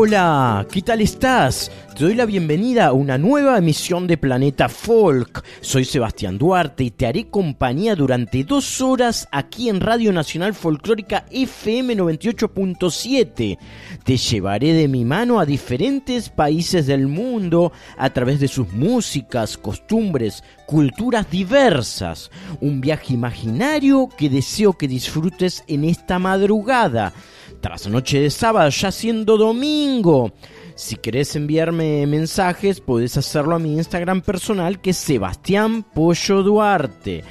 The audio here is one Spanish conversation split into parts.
Hola, ¿qué tal estás? Te doy la bienvenida a una nueva emisión de Planeta Folk. Soy Sebastián Duarte y te haré compañía durante dos horas aquí en Radio Nacional Folclórica FM 98.7. Te llevaré de mi mano a diferentes países del mundo a través de sus músicas, costumbres, culturas diversas. Un viaje imaginario que deseo que disfrutes en esta madrugada. Tras noche de sábado, ya siendo domingo. Si querés enviarme mensajes, podés hacerlo a mi Instagram personal que es Sebastián Pollo Duarte.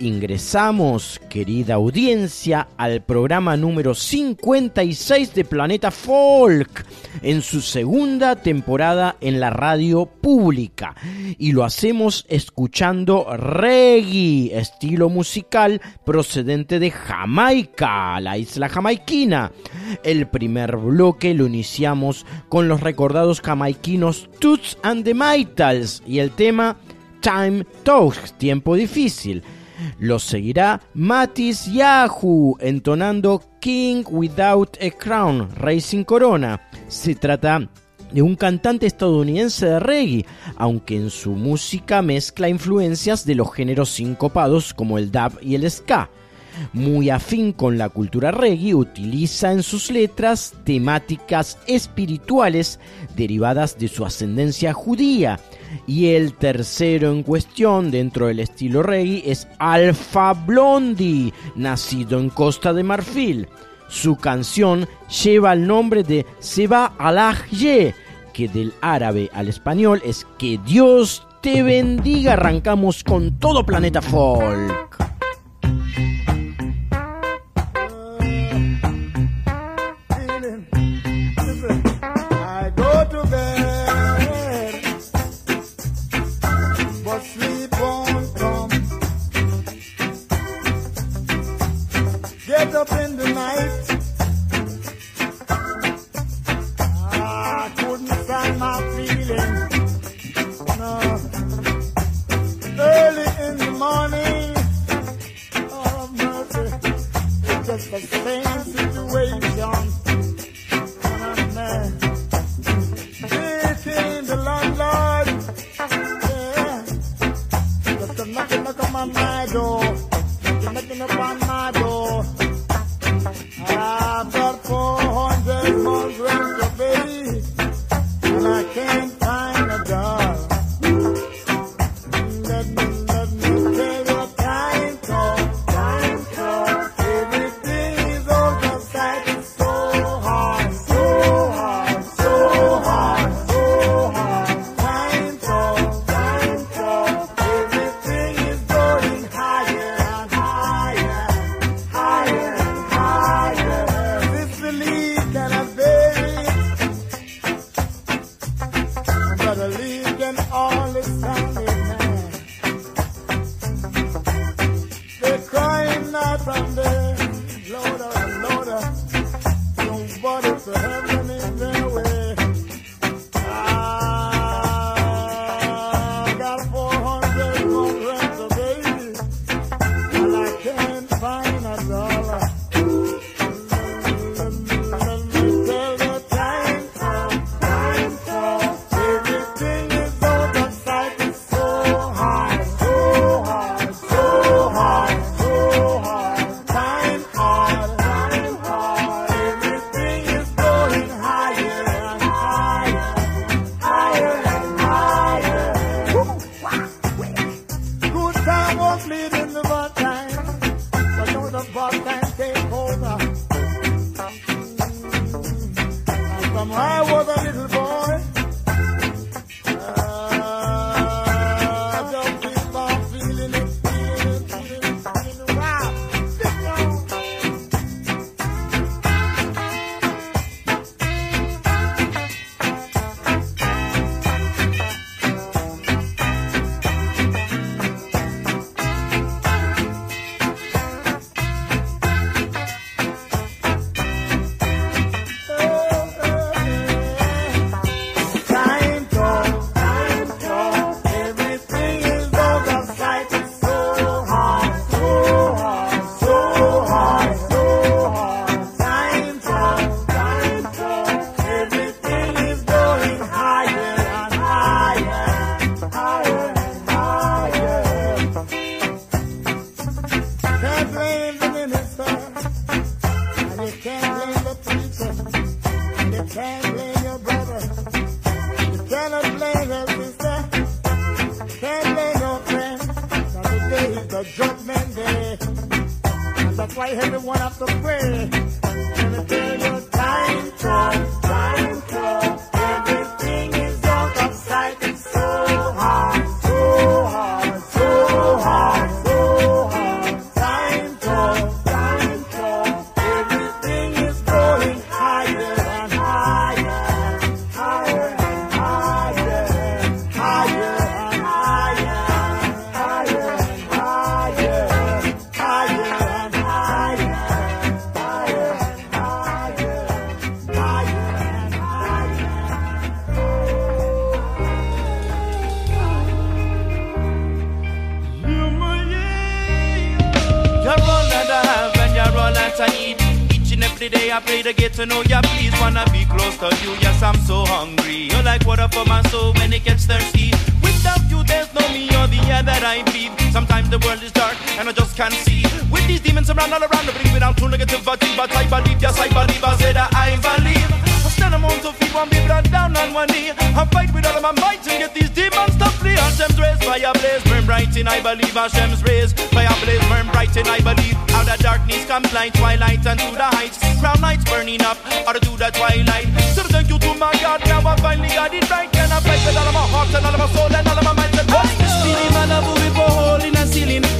Ingresamos, querida audiencia, al programa número 56 de Planeta Folk, en su segunda temporada en la radio pública. Y lo hacemos escuchando reggae, estilo musical procedente de Jamaica, la isla jamaiquina. El primer bloque lo iniciamos con los recordados jamaiquinos Toots and the Maytals y el tema Time Talks, tiempo difícil. Lo seguirá Matis Yahoo entonando King Without a Crown, Rey sin corona. Se trata de un cantante estadounidense de reggae, aunque en su música mezcla influencias de los géneros sincopados como el dub y el ska muy afín con la cultura reggae, utiliza en sus letras temáticas espirituales derivadas de su ascendencia judía. Y el tercero en cuestión dentro del estilo reggae es Alpha Blondie, nacido en Costa de Marfil. Su canción lleva el nombre de Seba Allah Ye, que del árabe al español es que Dios te bendiga. Arrancamos con todo Planeta Folk. up in the night. I couldn't stand my feelings. No. Early in the morning, oh mercy, it's just the same situation. And I'm the landlord. Yeah. Just knocking, knocking on my door. Knocking up on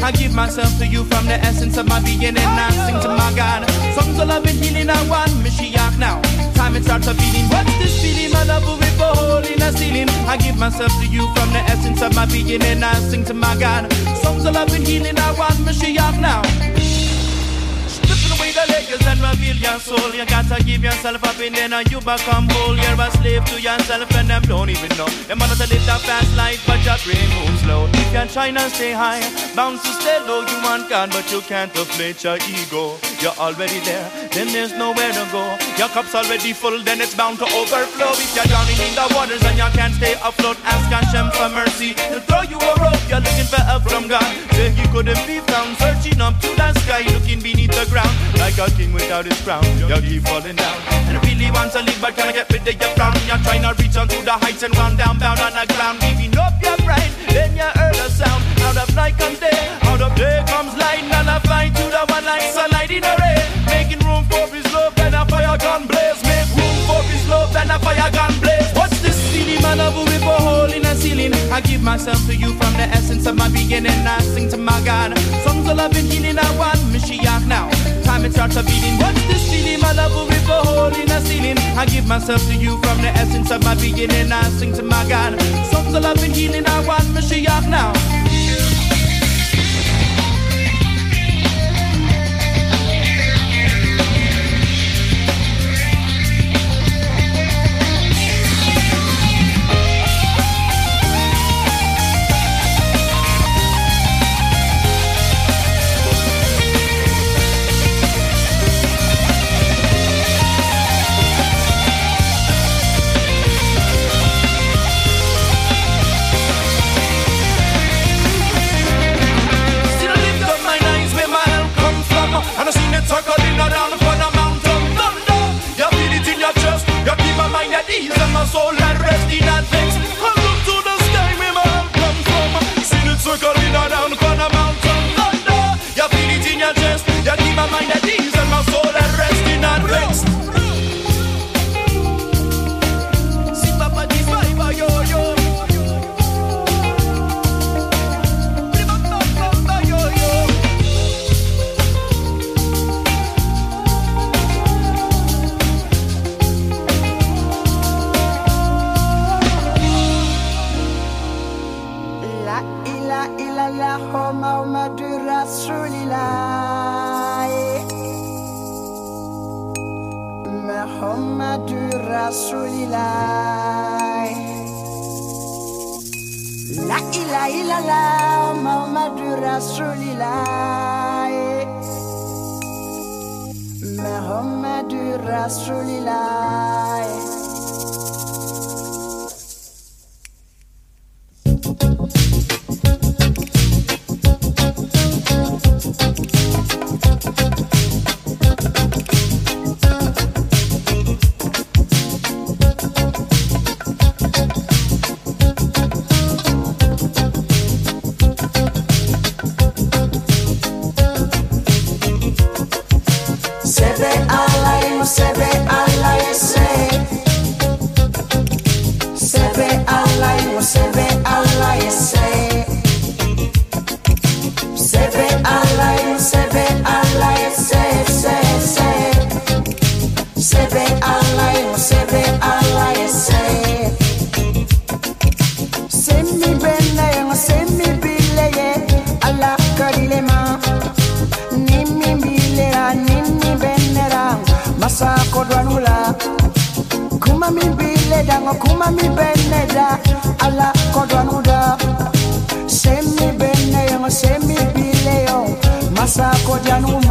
I give myself to you from the essence of my being and I sing to my God. Songs of love and healing, I want Mashiach now. Time it starts a feeling. What's this feeling? My love will be for hole in a ceiling. I give myself to you from the essence of my being and I sing to my God. Songs of love and healing, I want Mashiach now. The layers and reveal your soul. You gotta give yourself up and then you become whole. You're a slave to yourself and them don't even know. Them want to live that fast life, but your brain moves slow. If you're trying to stay high, bound to stay low. You want God, but you can't deflate your ego. You're already there, then there's nowhere to go. Your cup's already full, then it's bound to overflow. If you're drowning in the waters and you can't stay afloat, ask Hashem for mercy. He'll throw you a rope. You're looking for help from God. Say he couldn't be found, searching up to the sky, looking beneath the ground like a king without his crown. You keep falling down. And I really want to live, but can I get rid of your frown? You're trying to reach onto the heights and run down, bound on the ground, giving up your pride. Then you heard a sound. Out of night comes day, out of day comes light, and I fly to the one like sunlight in the rain, making room for his love. and a fire gun blaze, make room for his love. and a fire gun blaze. What's this feeling, man? Rip a hole in a ceiling. I give myself to you from the essence of my being, and I sing to my God. Songs of love and healing, I want Mashiach now. Time it starts a beating. What's this feeling? My love will rip a hole in a ceiling. I give myself to you from the essence of my being, and I sing to my God. Songs of love and healing, I want Mashiach now. At ease and rasuli lai La ilaha illallah ma Rasulillah Muhammadur Rasulillah Observe Allah ese. Observe Semi bene, Allah kalima. Nimi bilera, nimi benera, masa kodwanula. Kuma mi bile dango, kuma mi beneda alla kodwanuda semi bene semi bileo masa kodwanuda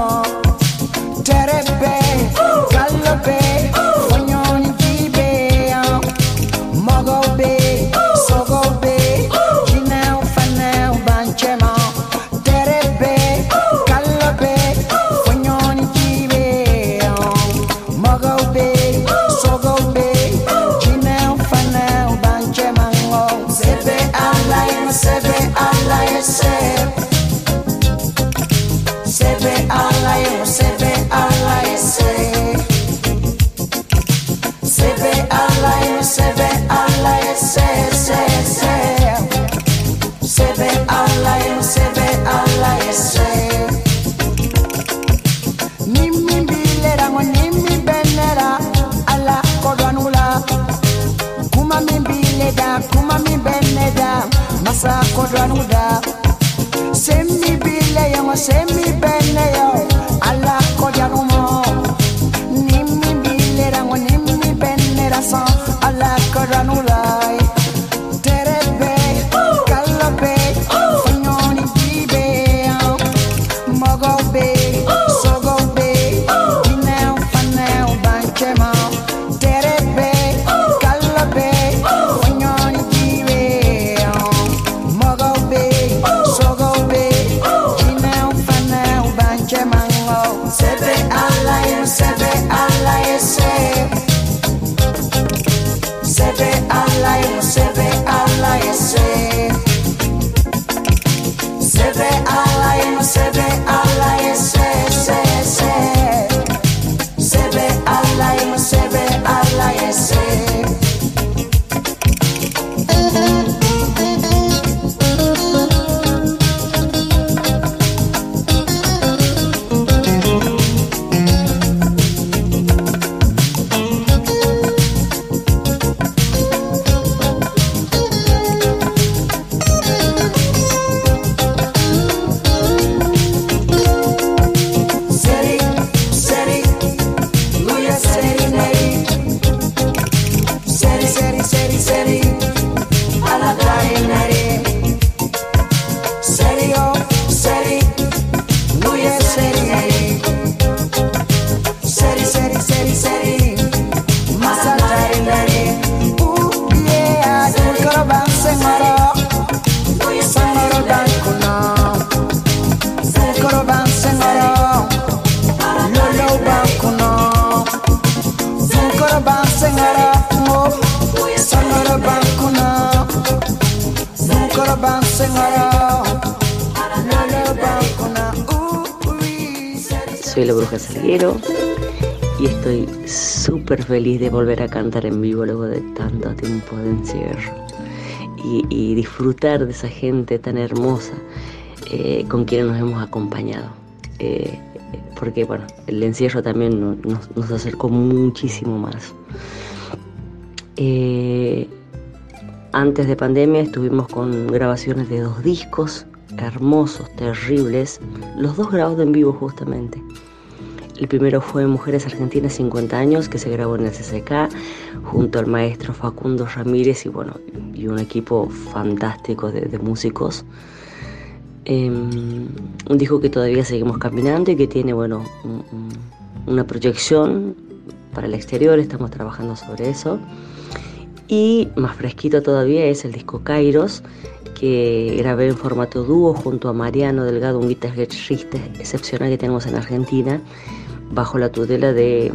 Y estoy súper feliz de volver a cantar en vivo luego de tanto tiempo de encierro y, disfrutar de esa gente tan hermosa eh, con quienes nos hemos acompañado. Eh, porque bueno, el encierro también no- nos, nos acercó muchísimo más. Eh, antes de pandemia estuvimos con grabaciones de dos discos hermosos, terribles, los dos grabados en vivo justamente. El primero fue Mujeres Argentinas 50 años, que se grabó en el CCK, junto al maestro Facundo Ramírez y bueno, y un equipo fantástico de, de músicos. Eh, un disco que todavía seguimos caminando y que tiene bueno, un- un- una proyección para el exterior, estamos trabajando sobre eso. Y más fresquito todavía es el disco Kairos, que grabé en formato dúo junto a Mariano Delgado, un guitarrista excepcional que tenemos en Argentina, bajo la tutela de,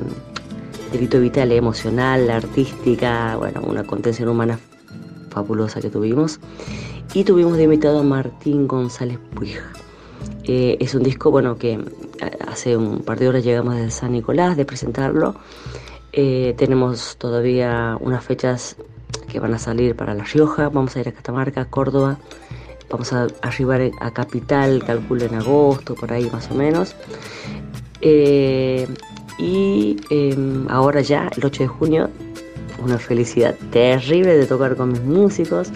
de Lito Vitale, emocional, artística, bueno, una contención humana fabulosa que tuvimos. Y tuvimos de invitado a Martín González Puija. Eh, es un disco, bueno, que a- hace un par de horas llegamos de San Nicolás de presentarlo. Eh, tenemos todavía unas fechas que van a salir para La Rioja, vamos a ir a Catamarca, Córdoba, vamos a arribar a Capital, calculo en agosto, por ahí más o menos. Eh, y em, ahora ya, el 8 de junio, una felicidad terrible de tocar con mis músicos,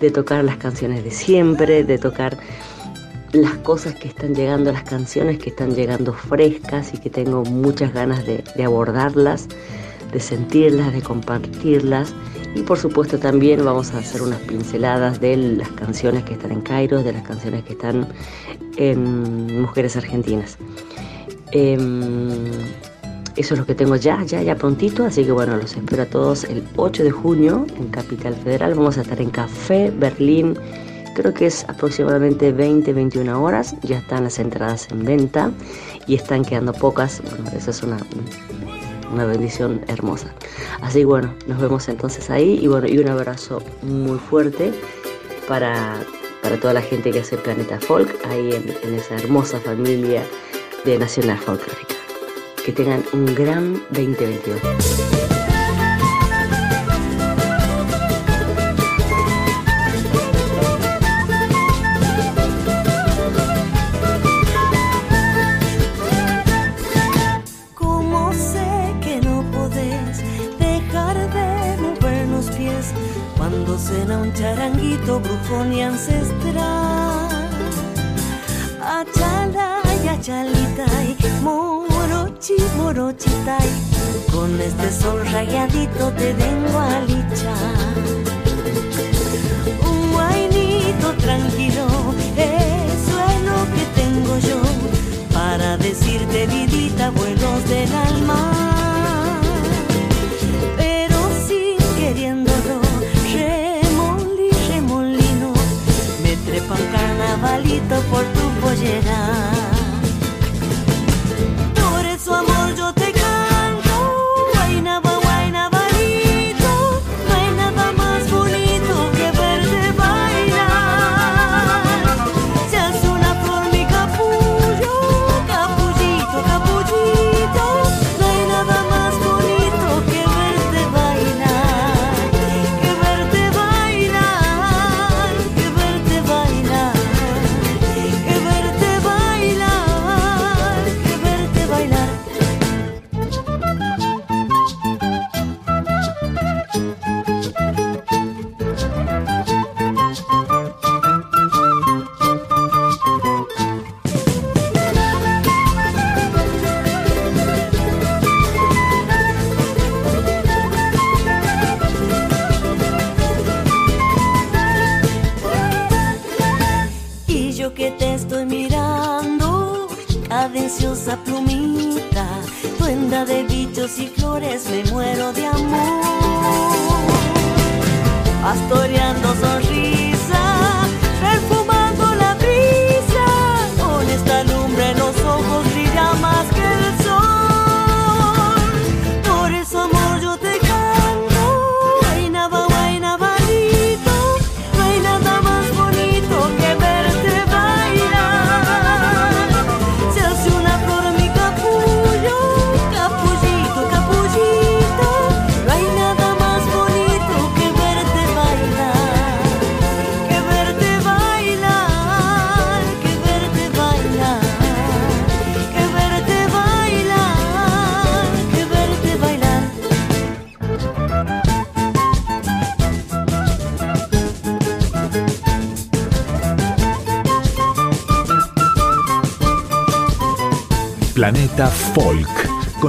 de tocar las canciones de siempre, de tocar las cosas que están llegando, las canciones que están llegando frescas y que tengo muchas ganas de, de abordarlas, de sentirlas, de compartirlas. Y por supuesto también vamos a hacer unas pinceladas de las canciones que están en Cairo, de las canciones que están en Mujeres Argentinas. Em, eso es lo que tengo ya, ya, ya prontito, así que bueno, los espero a todos el 8 de junio en Capital Federal. Vamos a estar en Café Berlín, creo que es aproximadamente 20, 21 horas. Ya están las entradas en venta y están quedando pocas. Bueno, eso es una, una bendición hermosa. Así que bueno, nos vemos entonces ahí y bueno, y un abrazo muy fuerte para, para toda la gente que hace Planeta Folk, ahí en esa hermosa familia de Nacional Folclórica. Que tengan un gran 2022. ¿Cómo sé que no podés dejar de mover los pies cuando suena un charanguito brujón y ancestral? Achalitay, morochi, morochitay, con este sol rayadito te vengo a lichar. Un guainito tranquilo, eso es lo que tengo yo para decirte vidita, vuelos del alma. Pero sin queriéndolo, remolí, remolino, me trepa un carnavalito por tu pollera.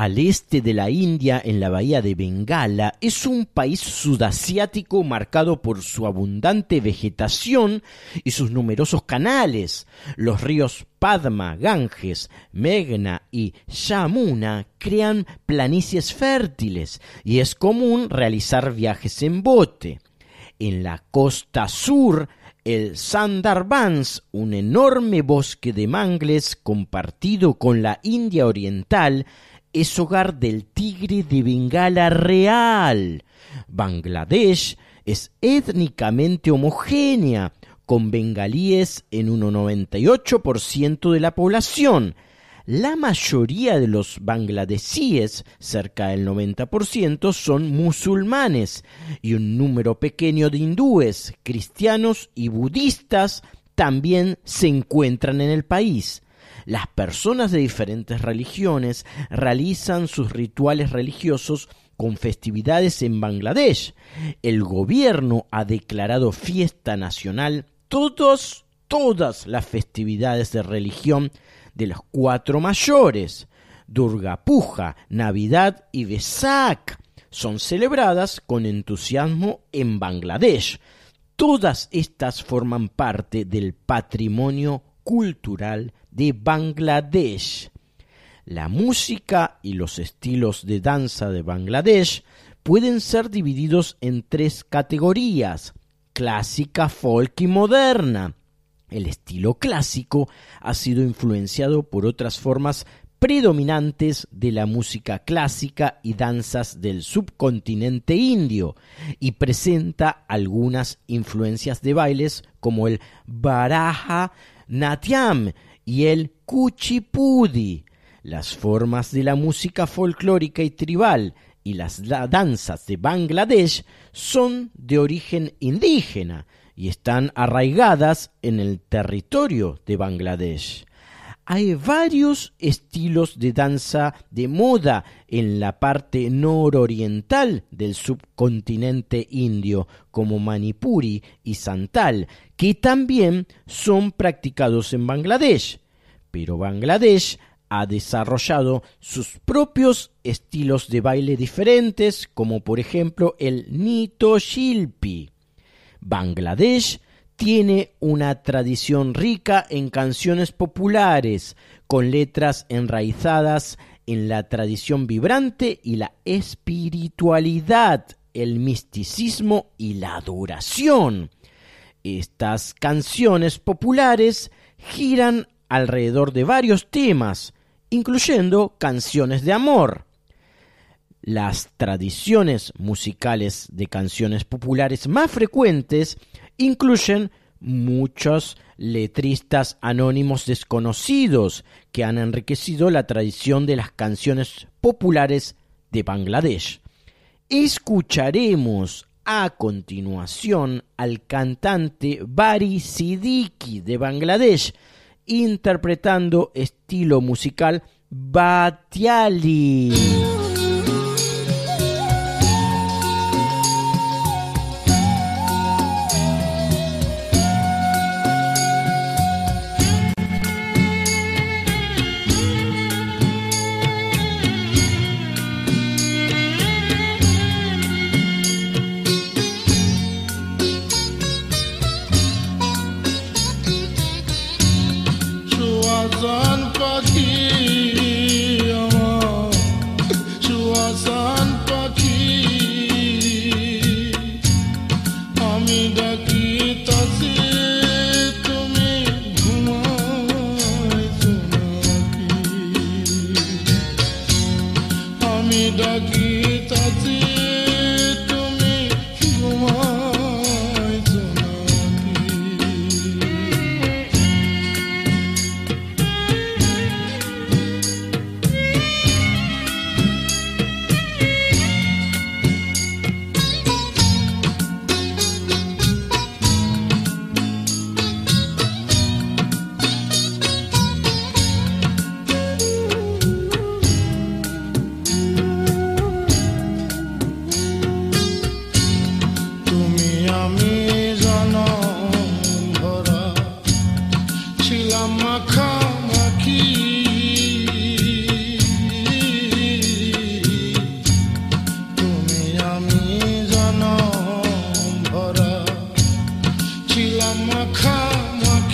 al este de la India en la bahía de Bengala, es un país sudasiático marcado por su abundante vegetación y sus numerosos canales. Los ríos Padma, Ganges, Meghna y Yamuna crean planicies fértiles y es común realizar viajes en bote. En la costa sur, el Sundarbans, un enorme bosque de mangles compartido con la India Oriental, es hogar del tigre de Bengala real. Bangladesh es étnicamente homogénea, con bengalíes en un 98% de la población. La mayoría de los bangladesíes, cerca del 90%, son musulmanes y un número pequeño de hindúes, cristianos y budistas también se encuentran en el país. Las personas de diferentes religiones realizan sus rituales religiosos con festividades en Bangladesh. El gobierno ha declarado fiesta nacional todos, todas las festividades de religión de los cuatro mayores. Durga Puja, Navidad y Vesak son celebradas con entusiasmo en Bangladesh. Todas estas forman parte del patrimonio cultural de Bangladesh. La música y los estilos de danza de Bangladesh pueden ser divididos en tres categorías, clásica, folk y moderna. El estilo clásico ha sido influenciado por otras formas predominantes de la música clásica y danzas del subcontinente indio y presenta algunas influencias de bailes como el Baraja Natyam y el Kuchipudi. Las formas de la música folclórica y tribal y las danzas de Bangladesh son de origen indígena y están arraigadas en el territorio de Bangladesh. Hay varios estilos de danza de moda en la parte nororiental del subcontinente indio, como Manipuri y Santal, que también son practicados en Bangladesh. Pero Bangladesh ha desarrollado sus propios estilos de baile diferentes, como por ejemplo el Nito Shilpi. Bangladesh tiene una tradición rica en canciones populares, con letras enraizadas en la tradición vibrante y la espiritualidad, el misticismo y la adoración. Estas canciones populares giran alrededor de varios temas, incluyendo canciones de amor. Las tradiciones musicales de canciones populares más frecuentes incluyen muchos letristas anónimos desconocidos que han enriquecido la tradición de las canciones populares de Bangladesh. Escucharemos a continuación al cantante Bari Siddiqui de Bangladesh interpretando estilo musical Batiali. come on.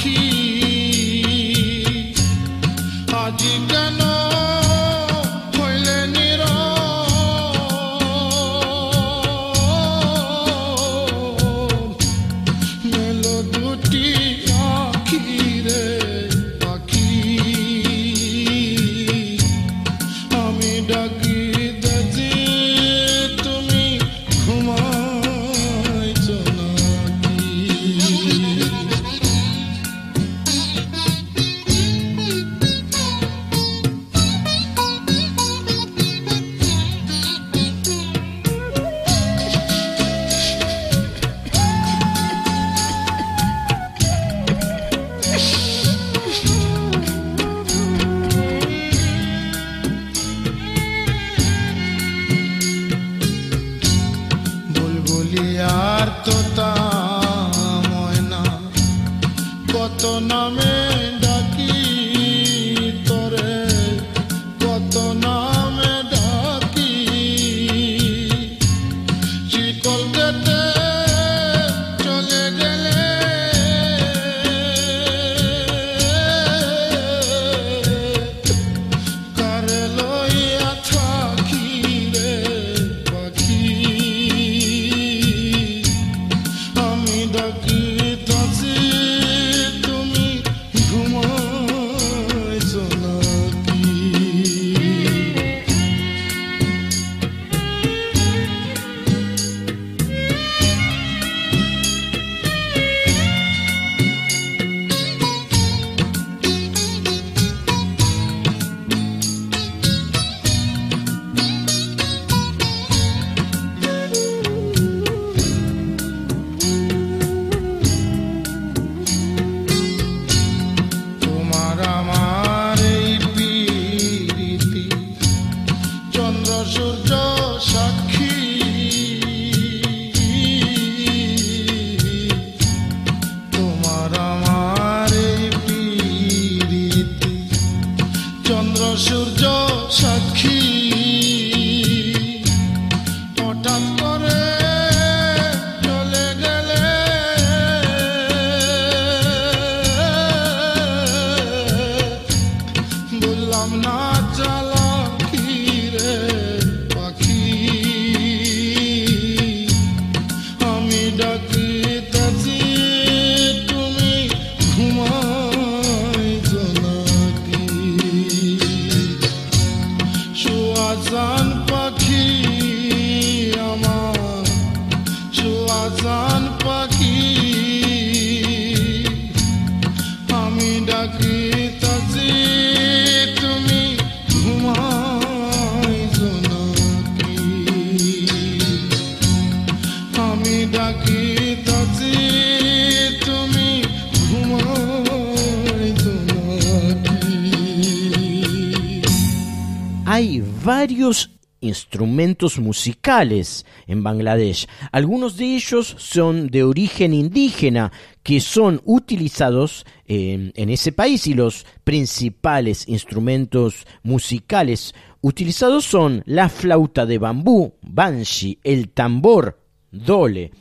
Musicales en Bangladesh. Algunos de ellos son de origen indígena que son utilizados en, ese país y los principales instrumentos musicales utilizados son la flauta de bambú, banshi, el tambor, dole,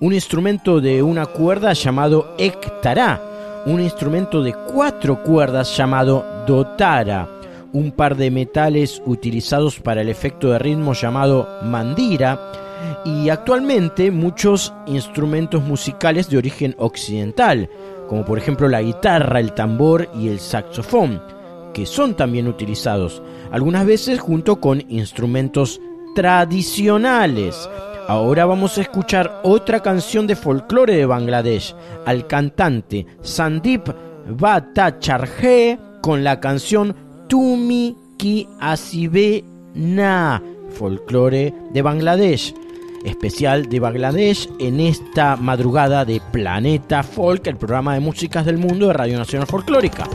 un instrumento de una cuerda llamado ektara, un instrumento de cuatro cuerdas llamado dotara, un par de metales utilizados para el efecto de ritmo llamado mandira y actualmente muchos instrumentos musicales de origen occidental, como por ejemplo la guitarra, el tambor y el saxofón, que son también utilizados, algunas veces junto con instrumentos tradicionales. Ahora vamos a escuchar otra canción de folclore de Bangladesh, al cantante Sandip Bhattacharjee con la canción Tumi Ki Asibe Na, folclore de Bangladesh. Especial de Bangladesh en esta madrugada de Planeta Folk, el programa de músicas del mundo de Radio Nacional Folclórica.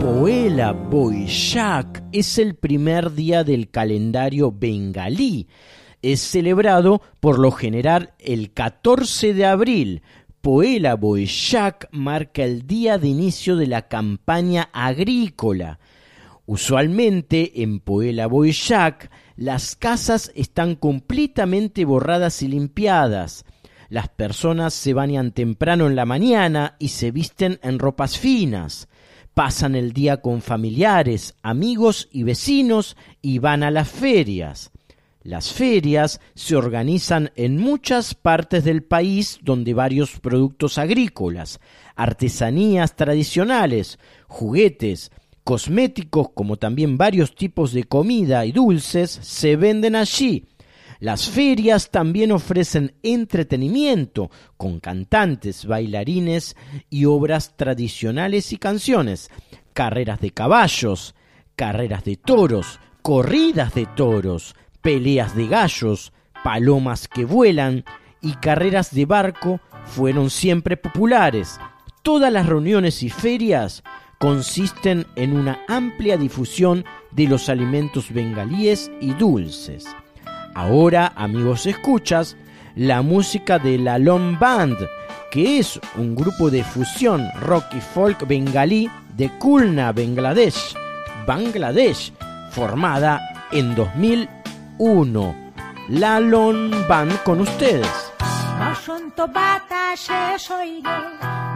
Poela Boishak es el primer día del calendario bengalí. Es celebrado por lo general el 14 de abril. Poela Boishak marca el día de inicio de la campaña agrícola. Usualmente en Poela Boishak las casas están completamente borradas y limpiadas. Las personas se bañan temprano en la mañana y se visten en ropas finas. Pasan el día con familiares, amigos y vecinos y van a las ferias. Las ferias se organizan en muchas partes del país donde varios productos agrícolas, artesanías tradicionales, juguetes, cosméticos como también varios tipos de comida y dulces se venden allí. Las ferias también ofrecen entretenimiento con cantantes, bailarines y obras tradicionales y canciones, carreras de caballos, carreras de toros, corridas de toros, peleas de gallos, palomas que vuelan y carreras de barco fueron siempre populares. Todas las reuniones y ferias consisten en una amplia difusión de los alimentos bengalíes y dulces. Ahora, amigos escuchas, la música de la Lone Band, que es un grupo de fusión rock y folk bengalí de Kulna, Bangladesh, Bangladesh, formada en 2001. La Lone Band con ustedes. বসন্ত বাতাসে সইল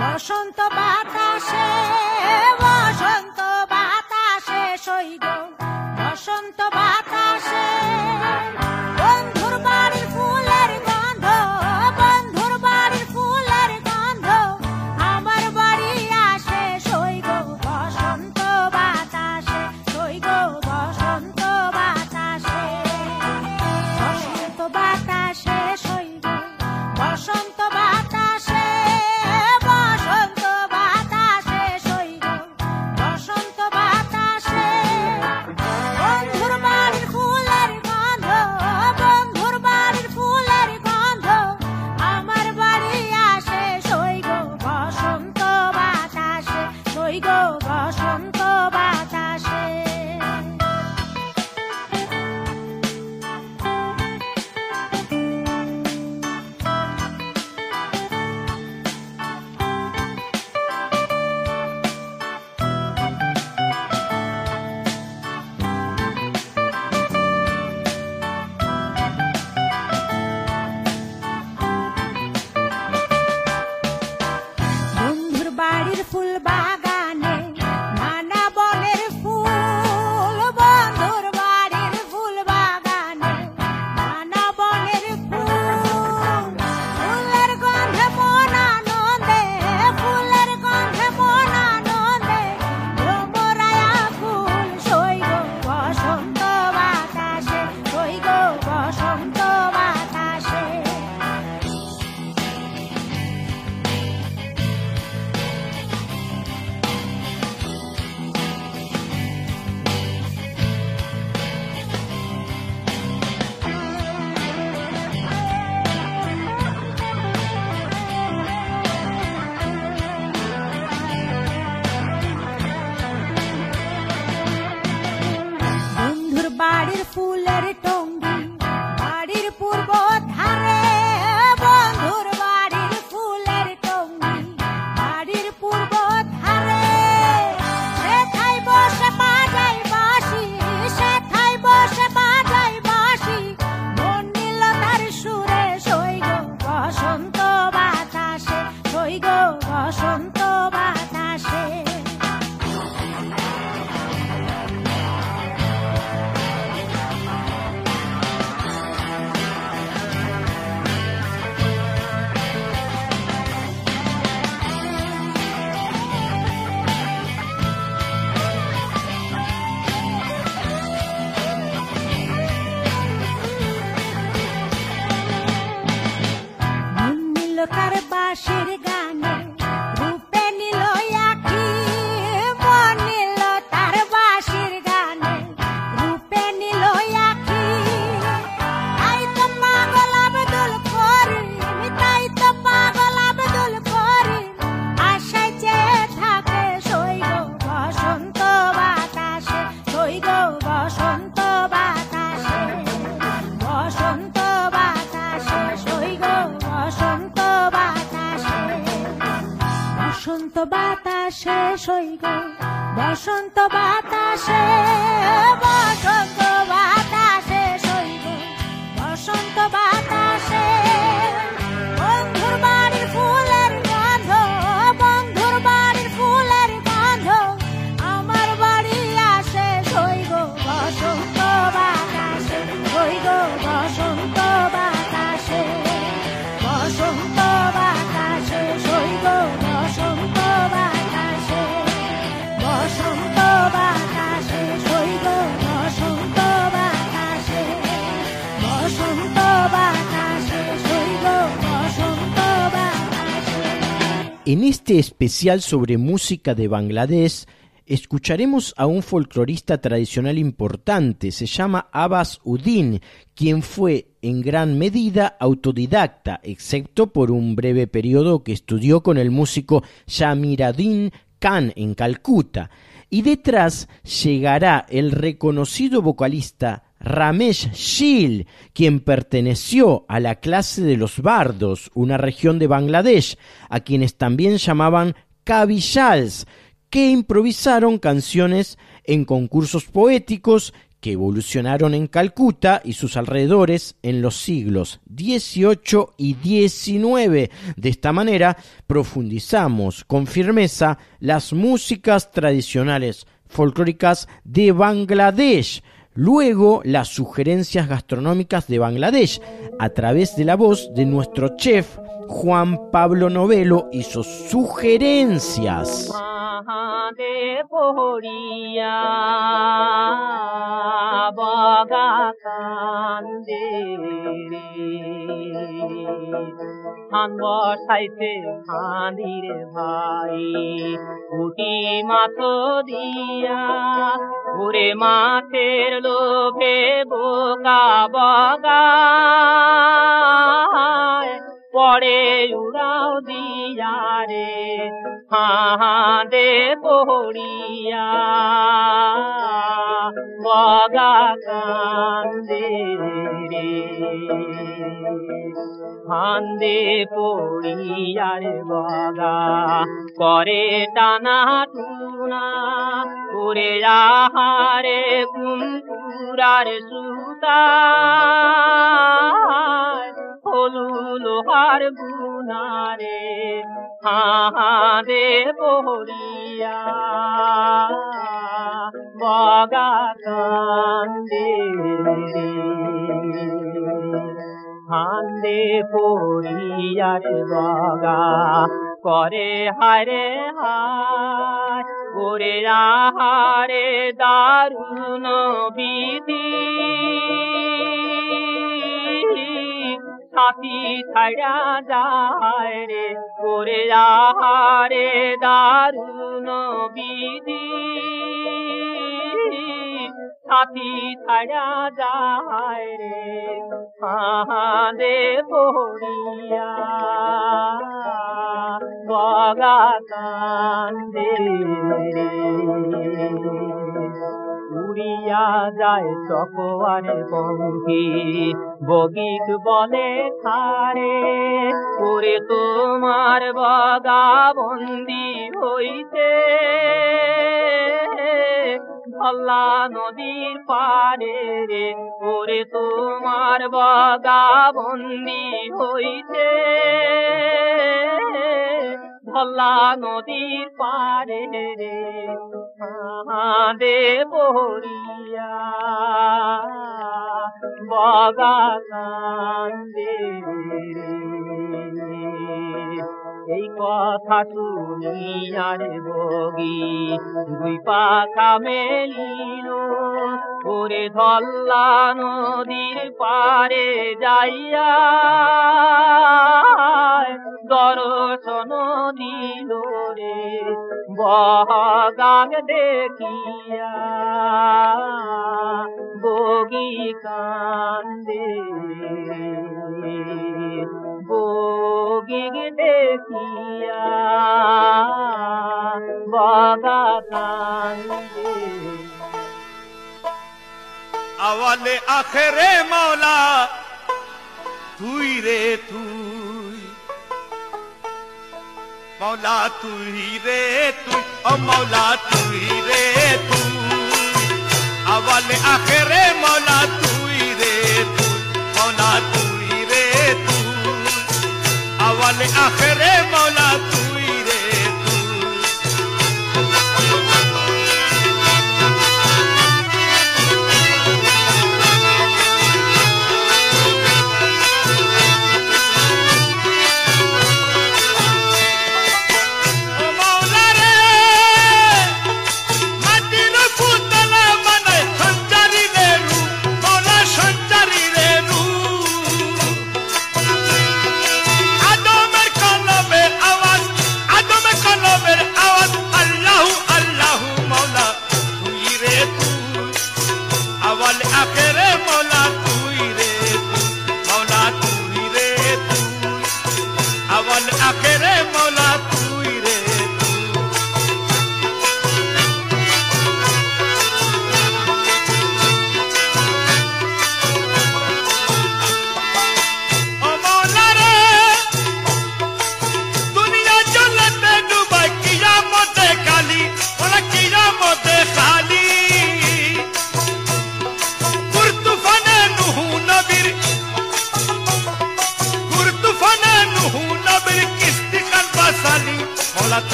বসন্ত বাতাসে বসন্ত বাতাসে সইল বসন্ত বাতাসে Especial sobre música de Bangladesh, escucharemos a un folclorista tradicional importante, se llama Abbas Uddin, quien fue en gran medida autodidacta, excepto por un breve periodo que estudió con el músico Shamiruddin Khan en Calcuta. Y detrás llegará el reconocido vocalista Ramesh Shil, quien perteneció a la clase de los bardos, una región de Bangladesh, a quienes también llamaban Kabishals, que improvisaron canciones en concursos poéticos que evolucionaron en Calcuta y sus alrededores en los siglos XVIII y XIX. De esta manera profundizamos con firmeza las músicas tradicionales folclóricas de Bangladesh, luego las sugerencias gastronómicas de Bangladesh, a través de la voz de nuestro chef Juan Pablo Novelo sus sugerencias. হাতে পড়িয়া বগা কান্দে। ধান বসাইতে খাঁদিরে ভাই উটি মাথ দিয়া। ঘুরে মাঠের লোভে বোকা বগা। পরে উড়াও দিয়া রে হাঁদে পড়িয়া। বগা কান্দে রে ফান্দে পড়িয়ার বগা। করে টানা টুনা করে আহারে কুমকুরার সুতা। লোহার গুনারে হাঁদে পড়িয়া বগা কান্দে হান্দে পড়িয়ার বগা করে হারে করে আহারে দারুণ বিধি। সাথী ছাড়া যায় রে করে আহারে দারুণ বিধি। সাথী ছাড়া যায় রে আহাদে পড়িয়া। বগা কান্দে রে। উড়িয়া যায় চকোয়ারে পঙ্খী। বগিক বলে খারে ওরে তোমার বগা বন্দি হইতে। ধল্লা নদীর পারে রে, ওরে তোমার বগা বন্দি হইতে। भल्ला नदी पारे रे महादे बोरिया बगा कांदे এই কথা শুনিয়ার বগি, দুই পাখা মেলিল, ওরে ধল্লা নদীর পারে যাইয়া দর্শন দিল রে বগাগ দেখিয়া, বগি কান্দে। ভোগিক দেখিয়া আওয়ালে আখেরে মাওলা, তুই রে তুই। মাওলা তুই রে তুই, ও মাওলা তুই রে তুই। আওয়ালে আখেরে মাওলা, তুই রে তুই, মাওলা তুই রে তুই। वाले आखिर मौला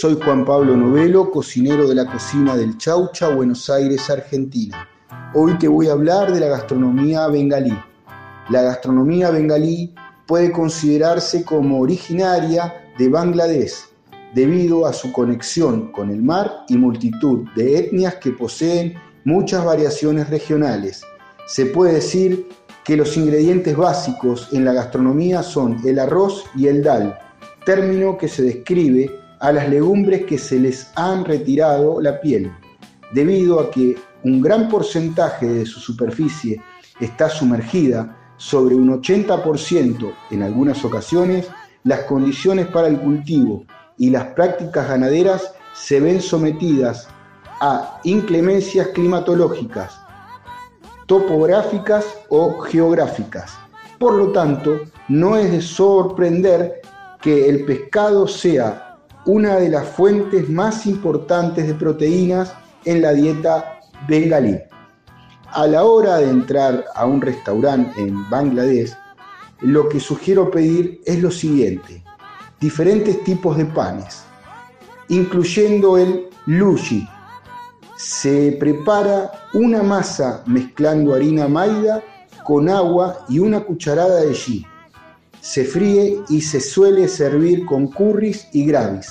Soy Juan Pablo Novelo, cocinero de la cocina del Chaucha, Buenos Aires, Argentina. Hoy te voy a hablar de la gastronomía bengalí. La gastronomía bengalí puede considerarse como originaria de Bangladesh, debido a su conexión con el mar y multitud de etnias que poseen muchas variaciones regionales. Se puede decir que los ingredientes básicos en la gastronomía son el arroz y el dal, término que se describe a las legumbres que se les han retirado la piel, debido a que un gran porcentaje de su superficie está sumergida, sobre un 80% en algunas ocasiones, las condiciones para el cultivo y las prácticas ganaderas se ven sometidas a inclemencias climatológicas, topográficas o geográficas. Por lo tanto, no es de sorprender que el pescado sea una de las fuentes más importantes de proteínas en la dieta bengalí. A la hora de entrar a un restaurante en Bangladesh, lo que sugiero pedir es lo siguiente, diferentes tipos de panes, incluyendo el luchi. Se prepara una masa mezclando harina maida con agua y una cucharada de ghee. Se fríe y se suele servir con curris y gravis.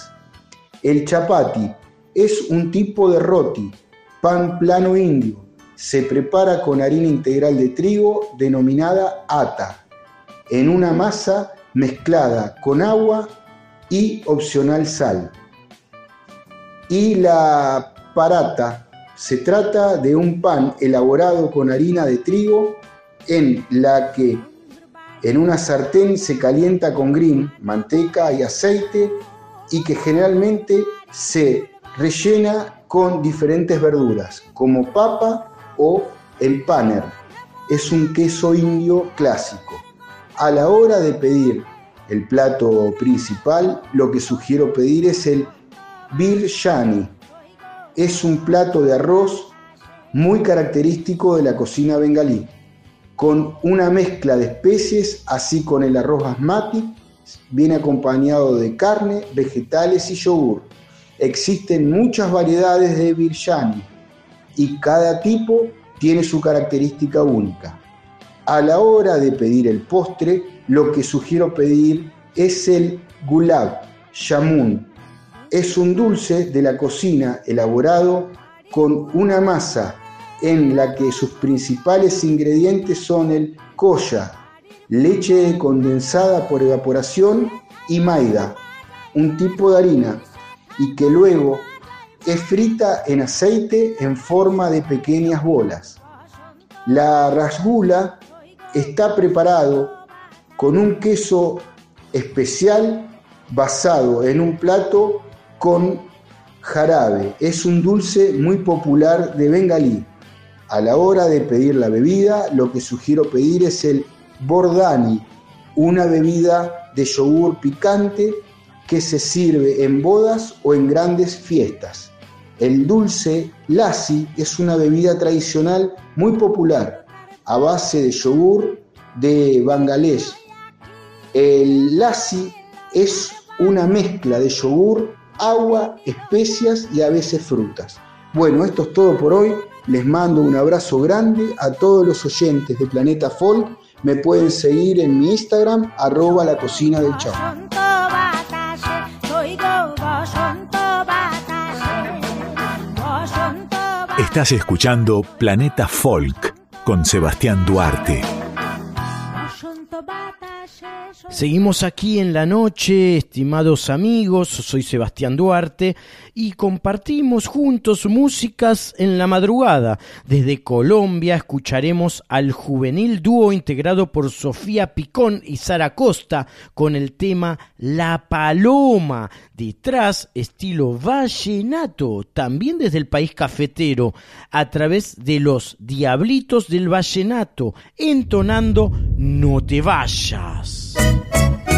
El chapati es un tipo de roti, pan plano indio. Se prepara con harina integral de trigo denominada ata, en una masa mezclada con agua y opcional sal. Y la parata se trata de un pan elaborado con harina de trigo en la que en una sartén se calienta con green, manteca y aceite y que generalmente se rellena con diferentes verduras, como papa o el paner. Es un queso indio clásico. A la hora de pedir el plato principal, lo que sugiero pedir es el biryani. Es un plato de arroz muy característico de la cocina bengalí, con una mezcla de especies, así con el arroz basmati, viene acompañado de carne, vegetales y yogur. Existen muchas variedades de biryani y cada tipo tiene su característica única. A la hora de pedir el postre, lo que sugiero pedir es el gulab jamun. Es un dulce de la cocina elaborado con una masa en la que sus principales ingredientes son el koya, leche condensada por evaporación y maida, un tipo de harina, y que luego es frita en aceite en forma de pequeñas bolas. La rasgula está preparado con un queso especial basado en un plato con jarabe. Es un dulce muy popular de Bengalí. A la hora de pedir la bebida, lo que sugiero pedir es el bordani, una bebida de yogur picante que se sirve en bodas o en grandes fiestas. El dulce lassi es una bebida tradicional muy popular a base de yogur de Bangladesh. El lassi es una mezcla de yogur, agua, especias y a veces frutas. Bueno, esto es todo por hoy. Les mando un abrazo grande a todos los oyentes de Planeta Folk. Me pueden seguir en mi Instagram, arroba la cocina del chavo. Estás escuchando Planeta Folk con Sebastián Duarte. Seguimos aquí en la noche, estimados amigos, soy Sebastián Duarte y compartimos juntos músicas en la madrugada. Desde Colombia escucharemos al juvenil dúo integrado por Sofía Picón y Sara Costa con el tema La Paloma, detrás estilo vallenato, también desde el país cafetero, a través de los Diablitos del Vallenato, entonando No te vayas. Yes.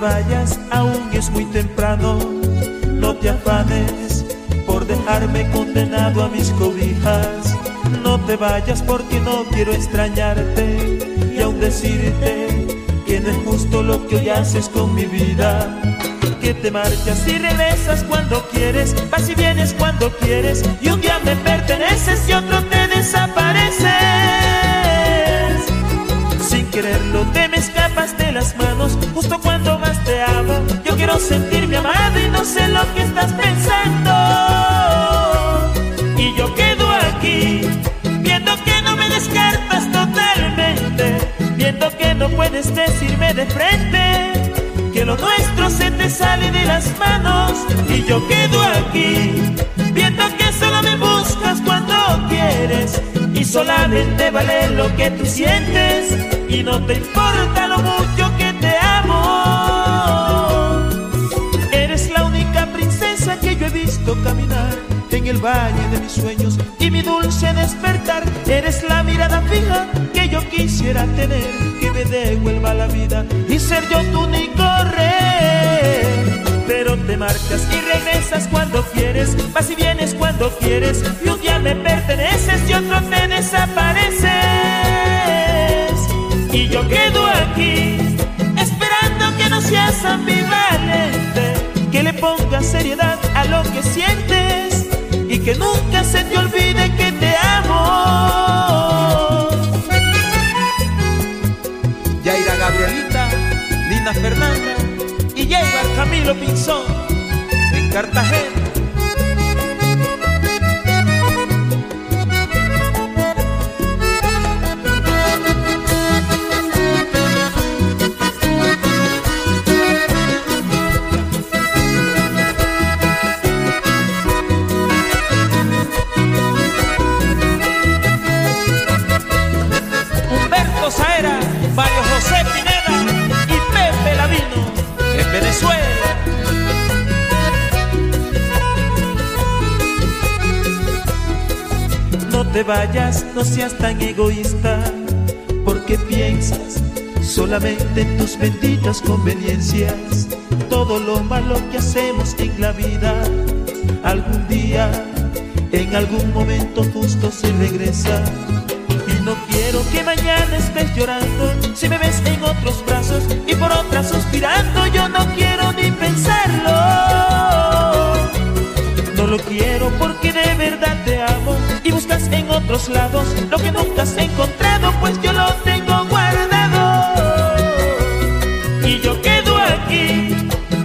Vayas, aún es muy temprano. No te afanes por dejarme condenado a mis cobijas. No te vayas porque no quiero extrañarte y aún decirte que no es justo lo que hoy haces con mi vida. Que te marchas y regresas cuando quieres, vas y vienes cuando quieres y un día me perteneces y otro te desapareces. Quererlo te me escapas de las manos justo cuando más te amo. Yo quiero sentirme amado y no sé lo que estás pensando. Y yo quedo aquí viendo que no me descartas totalmente, viendo que no puedes decirme de frente que lo nuestro se te sale de las manos y yo quedo aquí viendo que solo me buscas cuando quieres y solamente vale lo que tú sientes y no te importa lo mucho que te amo. Eres la única princesa que yo he visto caminar en el valle de mis sueños y mi dulce despertar. Eres la mirada fija que yo quisiera tener, que me devuelva la vida y ser yo tu único rey. Pero te marchas y regresas cuando quieres, vas y vienes cuando quieres, y un día me perteneces y otro te desapareces. Y yo quedo aquí, esperando que no seas ambivalente, que le pongas seriedad a lo que sientes y que nunca se te olvide que te amo. Yaira Gabrielita, Lina Fernanda y Yeibar Camilo Pinzón en Cartagena. Te vayas, no seas tan egoísta, porque piensas solamente en tus benditas conveniencias. Todo lo malo que hacemos en la vida, algún día, en algún momento justo se regresa. Y no quiero que mañana estés llorando, si me ves en otros brazos y por otras suspirando, yo no quiero ni pensarlo. No lo quiero porque de verdad en otros lados lo que nunca has encontrado, pues yo lo tengo guardado. Y yo quedo aquí,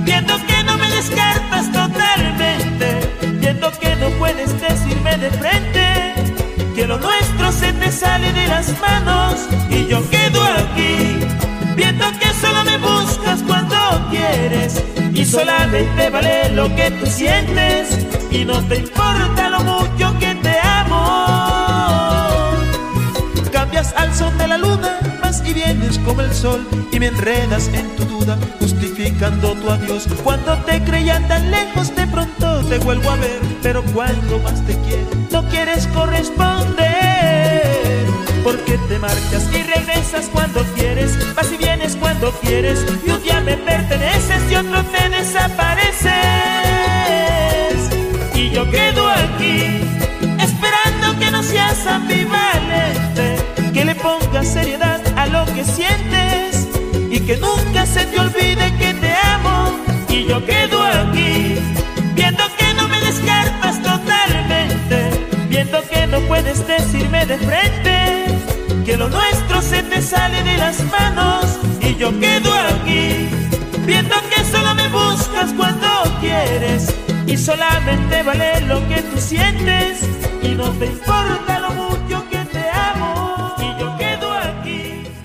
viendo que no me descartas totalmente, viendo que no puedes decirme de frente que lo nuestro se te sale de las manos. Y yo quedo aquí, viendo que solo me buscas cuando quieres y solamente vale lo que tú sientes y no te importa lo mucho al son de la luna, vas y vienes como el sol y me enredas en tu duda, justificando tu adiós. Cuando te creía tan lejos, de pronto te vuelvo a ver, pero cuando más te quiero, no quieres corresponder. Porque te marchas y regresas cuando quieres, vas y vienes cuando quieres, y un día me perteneces y otro te desapareces. Y yo quedo aquí, esperando que no seas ambivalente, seriedad a lo que sientes y que nunca se te olvide que te amo. Y yo quedo aquí, viendo que no me descartas totalmente, viendo que no puedes decirme de frente que lo nuestro se te sale de las manos. Y yo quedo aquí, viendo que solo me buscas cuando quieres y solamente vale lo que tú sientes y no te importa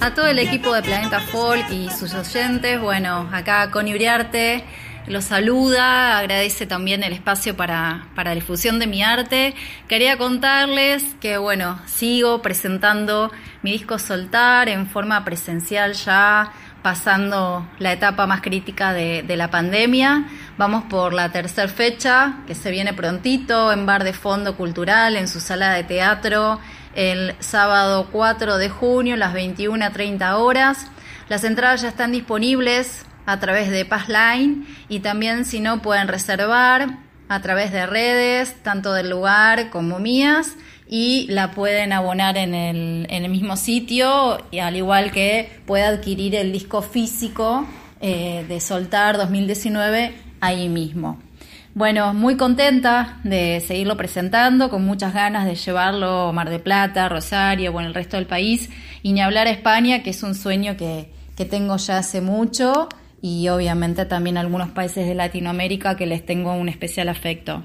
A todo el equipo de Planeta Folk y sus oyentes, bueno, acá Connie Uriarte los saluda, agradece también el espacio para, para la difusión de mi arte. Quería contarles que, bueno, sigo presentando mi disco Soltar en forma presencial ya, pasando la etapa más crítica de, de la pandemia. Vamos por la tercera fecha, que se viene prontito, en Bar de Fondo Cultural, en su sala de teatro, el sábado 4 de junio, las 21 a 30 horas. Las entradas ya están disponibles a través de Passline y también si no pueden reservar a través de redes, tanto del lugar como mías, y la pueden abonar en el, en el mismo sitio, y al igual que puede adquirir el disco físico eh, de Soltar 2019 ahí mismo. Bueno, muy contenta de seguirlo presentando, con muchas ganas de llevarlo a Mar de Plata, Rosario, bueno, el resto del país, y ni hablar a España, que es un sueño que, que tengo ya hace mucho y obviamente también algunos países de Latinoamérica que les tengo un especial afecto.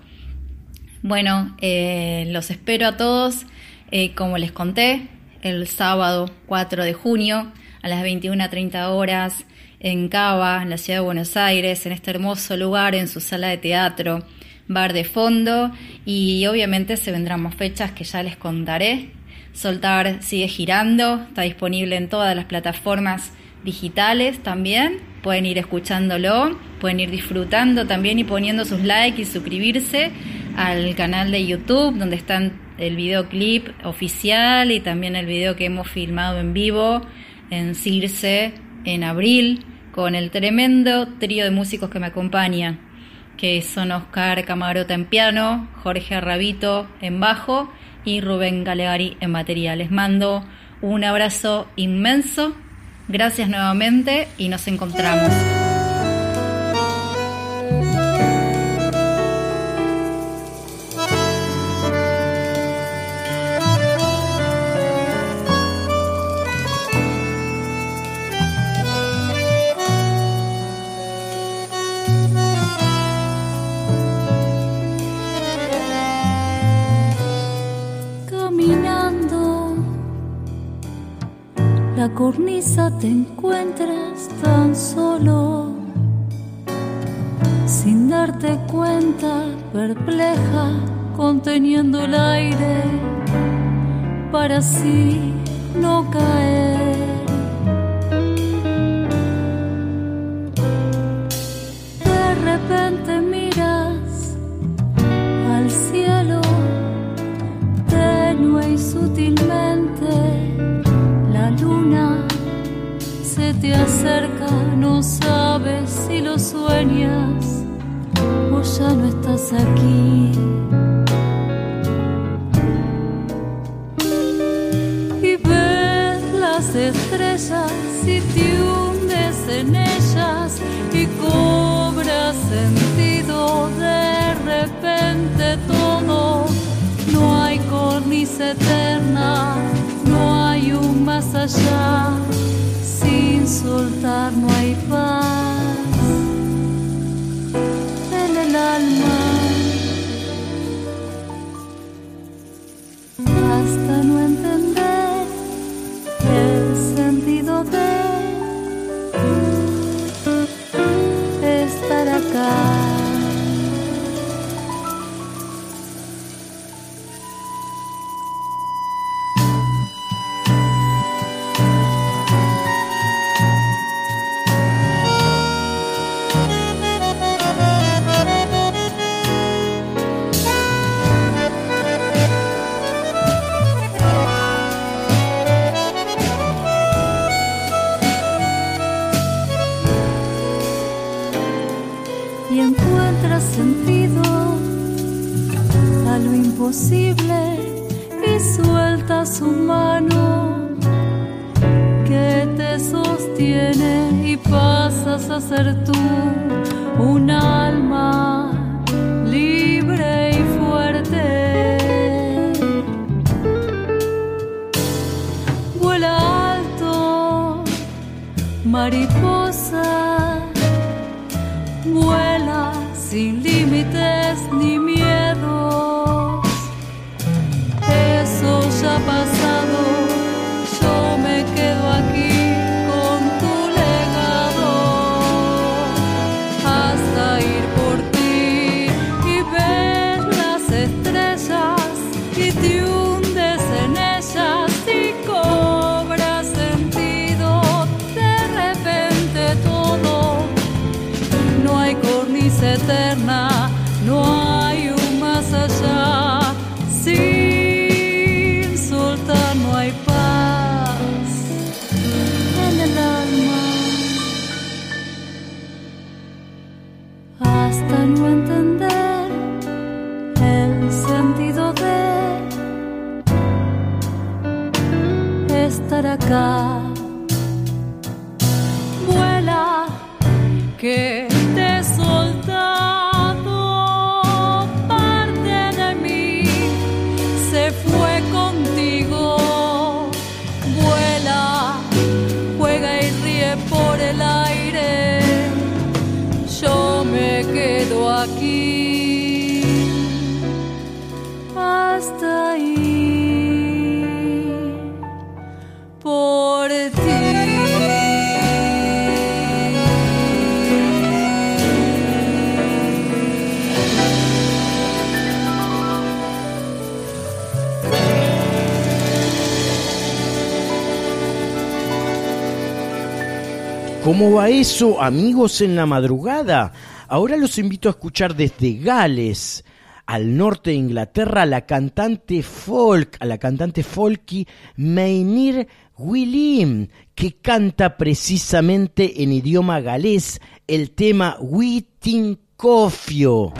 Bueno, eh, los espero a todos, eh, como les conté, el sábado 4 de junio a las 21.30 horas en Cava, en la ciudad de Buenos Aires, en este hermoso lugar, en su sala de teatro, bar de fondo y obviamente se vendrán más fechas que ya les contaré. Soltar sigue girando, está disponible en todas las plataformas digitales también. Pueden ir escuchándolo, pueden ir disfrutando también y poniendo sus likes y suscribirse al canal de YouTube donde están el videoclip oficial y también el video que hemos filmado en vivo en Circe en abril con el tremendo trío de músicos que me acompaña, que son Oscar Camarota en piano, Jorge Arrabito en bajo y Rubén Galegari en batería. Les mando un abrazo inmenso Gracias nuevamente y nos encontramos. Cornisa te encuentras tan solo, sin darte cuenta, perpleja, conteniendo el aire para así no caer. De repente miras al cielo tenue sueñas, vos ya no estás aquí. Y ves las estrellas y te hundes en ellas y cobras sentido de repente todo. No hay cornisa eterna, no hay un más allá. Sin soltar no hay paz en el alma. ¿Cómo va eso, amigos en la madrugada? Ahora los invito a escuchar desde Gales, al norte de Inglaterra, a la cantante folk, a la cantante folky Mainir Willim, que canta precisamente en idioma galés el tema Witin Cofio.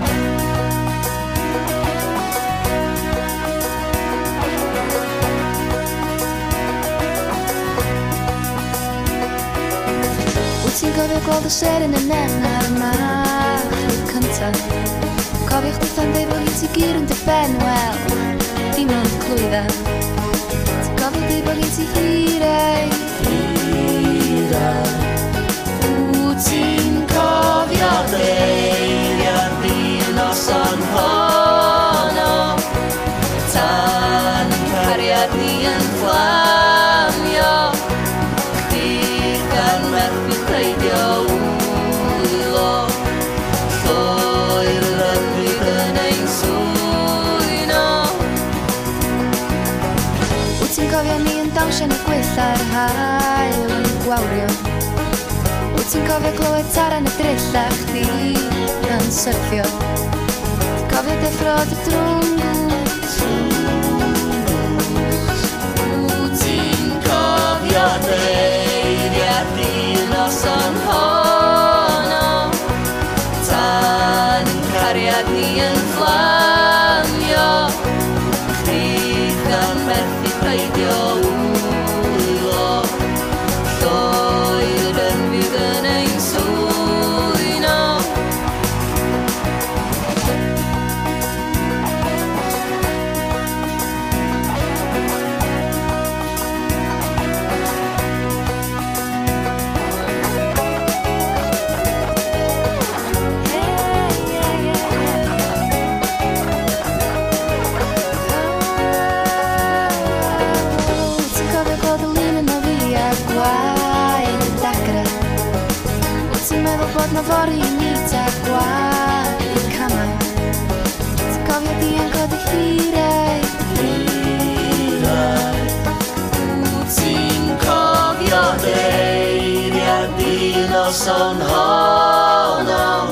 Ti'n gofio gweld y ser yn y nen ar yma Chwyth cyntaf Cofiwch chdi fan dweud bod hi ti gyr yn dy ben Wel, dim ond clwydda. Ti'n gofio dweud bod hi ti hirau Hirau yn y gwyll a'r hael yn gwawrio. Wyt ti'n cofio glywed clywed taran y drill a chdi yn syrffio Cofio dy ffrod y drwm? Wyt ti'n cofio dy nos o'n honol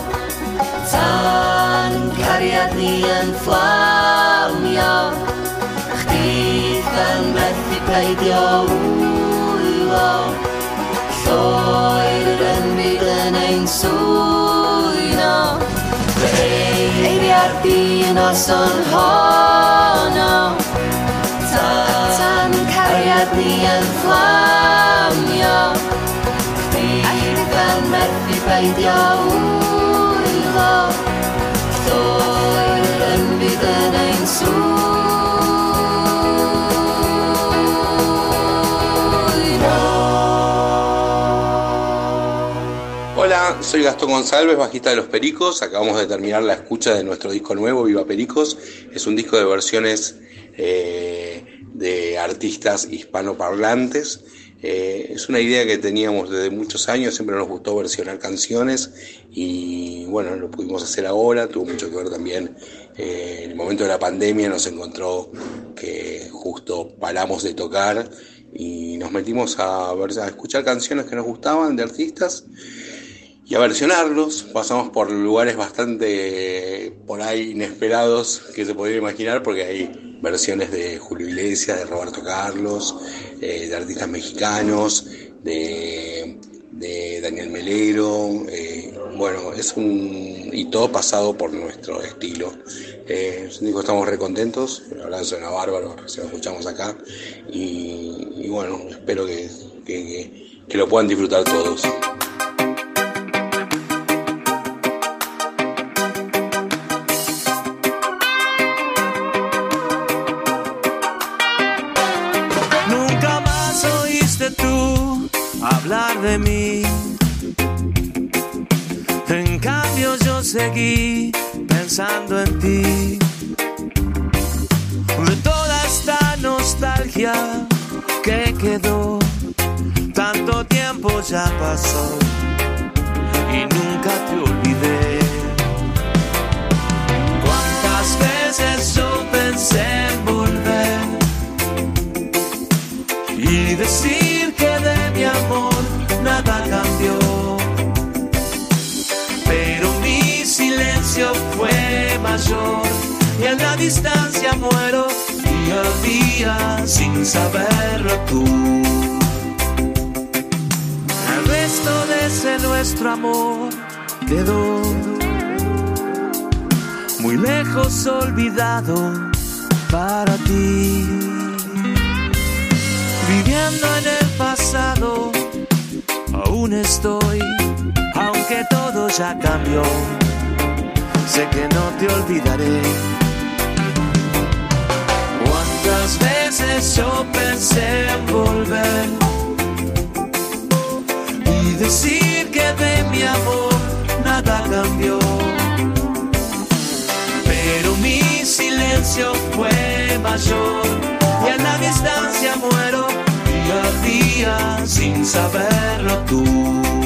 Tan cariad ni yn fflamio Chdi fan methu peidio wylo Lloer yn byd yn ein swyno Fe eiria'r dyn os o'n honno. Tan cariad ni yn fflamio Hola, soy Gastón González, bajista de Los Pericos. Acabamos de terminar la escucha de nuestro disco nuevo, Viva Pericos. Es un disco de versiones eh, de artistas hispanoparlantes. Eh, es una idea que teníamos desde muchos años, siempre nos gustó versionar canciones y bueno, lo pudimos hacer ahora. Tuvo mucho que ver también eh, el momento de la pandemia, nos encontró que justo paramos de tocar y nos metimos a, ver- a escuchar canciones que nos gustaban de artistas y a versionarlos. Pasamos por lugares bastante por ahí inesperados que se podría imaginar, porque hay versiones de Julio Iglesias, de Roberto Carlos, eh, de artistas mexicanos, de, Daniel Melero. eh, bueno, es un. y todo pasado por nuestro estilo. Eh, que estamos recontentos, la verdad suena bárbaro, recién lo escuchamos acá. Y, bueno, espero que- que lo puedan disfrutar todos. De mí. En cambio yo seguí pensando en ti. De toda esta nostalgia que quedó, tanto tiempo ya pasó y nunca te olvidé. ¿Cuántas veces yo y en la distancia muero día a día sin saberlo tú. El resto de ese nuestro amor quedó muy lejos olvidado para ti viviendo en el pasado, aún estoy, aunque todo ya cambió, sé que no te olvidaré. ¿Cuántas veces yo pensé en volver y decir que de mi amor nada cambió? Pero mi silencio fue mayor y en la distancia muero día a día sin saberlo tú.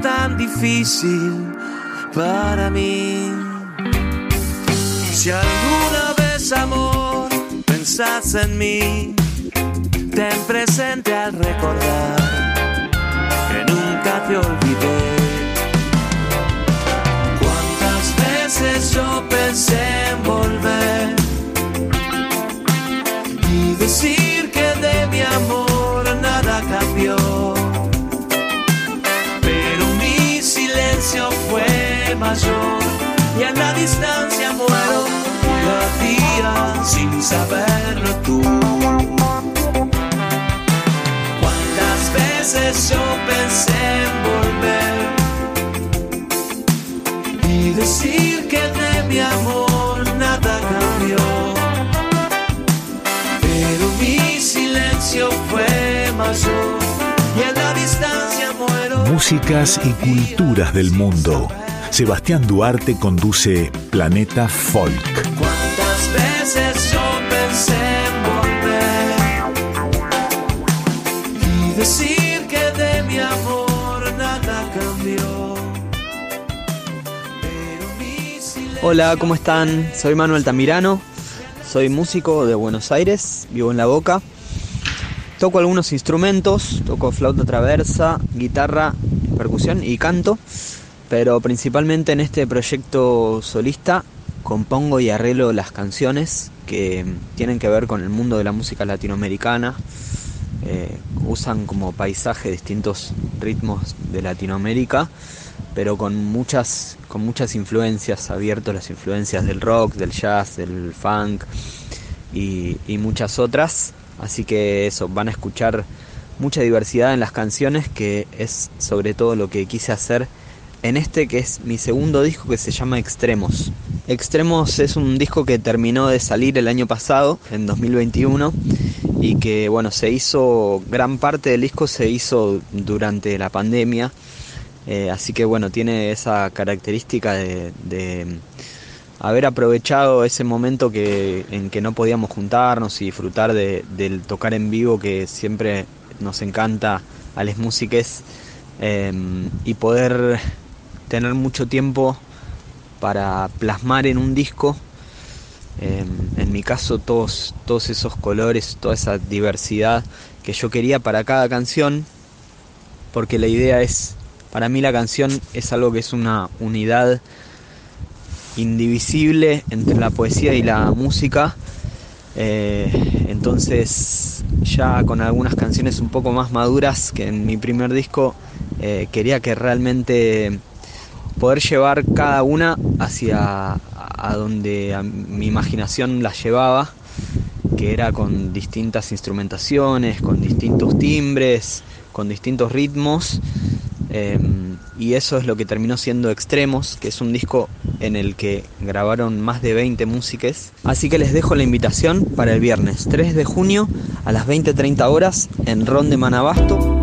Tan difícil para mí. Si alguna vez, amor, pensás en mí, ten presente al recordar que nunca te olvidé. Cuántas veces yo pensé en volver y decir mayor y a la distancia muero cada día sin saberlo tú. Cuántas veces yo pensé en volver y decir que de mi amor nada cambió. Pero mi silencio fue mayor y a la distancia muero. Músicas y culturas del mundo. Sebastián Duarte conduce Planeta Folk. Cuántas veces yo pensé en volver y decir que de mi amor nada cambió. Hola, ¿cómo están? Soy Manuel Tamirano, soy músico de Buenos Aires, vivo en La Boca. Toco algunos instrumentos, toco flauta traversa, guitarra, percusión y canto, pero principalmente en este proyecto solista compongo y arreglo las canciones que tienen que ver con el mundo de la música latinoamericana. Eh, usan como paisaje distintos ritmos de Latinoamérica, pero con muchas, con muchas influencias, abiertos las influencias del rock, del jazz, del funk y, y muchas otras. Así que eso, van a escuchar mucha diversidad en las canciones, que es sobre todo lo que quise hacer en este que es mi segundo disco que se llama Extremos. Extremos es un disco que terminó de salir el año pasado, en 2021, y que bueno, se hizo, gran parte del disco se hizo durante la pandemia, eh, así que bueno, tiene esa característica de, haber aprovechado ese momento que, en que no podíamos juntarnos y disfrutar de, del tocar en vivo que siempre nos encanta a las músicas eh, y poder tener mucho tiempo para plasmar en un disco, en mi caso, todos, todos esos colores, toda esa diversidad que yo quería para cada canción, porque la idea es, para mí la canción es algo que es una unidad indivisible entre la poesía y la música. Eh, entonces ya con algunas canciones un poco más maduras que en mi primer disco eh, quería que realmente poder llevar cada una hacia a donde mi imaginación las llevaba, que era con distintas instrumentaciones, con distintos timbres, con distintos ritmos. Eh, y eso es lo que terminó siendo Extremos, que es un disco en el que grabaron más de 20 músicas. Así que les dejo la invitación para el viernes 3 de junio a las 20.30 horas en Ron de Manabasto.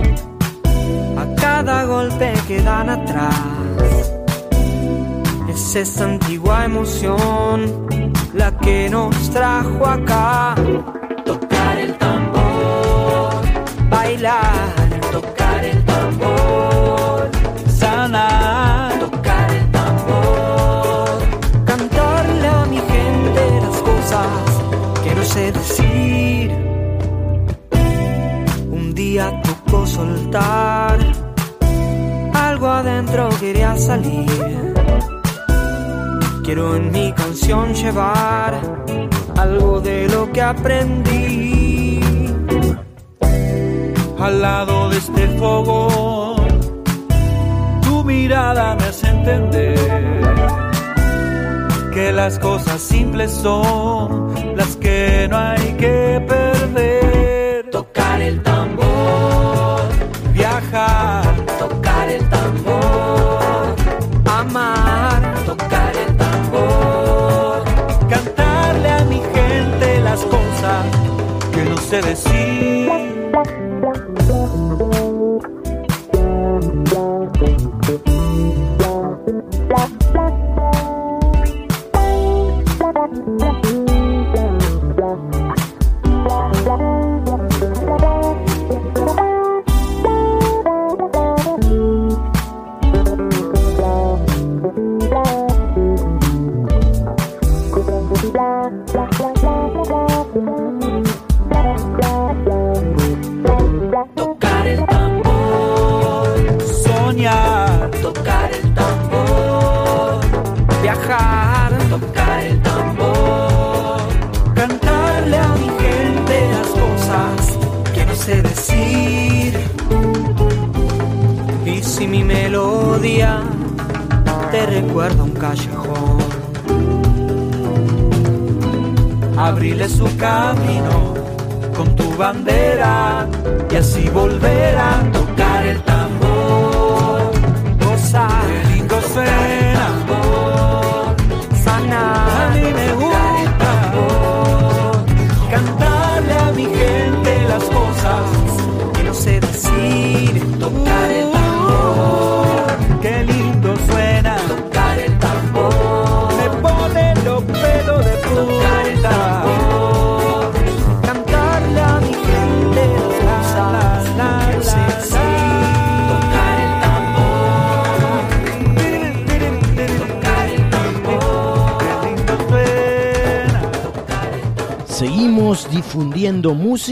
cada golpe que dan atrás. Es esa antigua emoción la que nos trajo acá. Tocar el tambor, bailar, tocar el tambor, sanar, tocar el tambor, cantarle a mi gente las cosas que no sé decir. Un día tocó soltar, adentro quería salir. Quiero en mi canción llevar algo de lo que aprendí. Al lado de este fogón, tu mirada me hace entender que las cosas simples son las que no hay que perder. Tocar el tambor, Viajar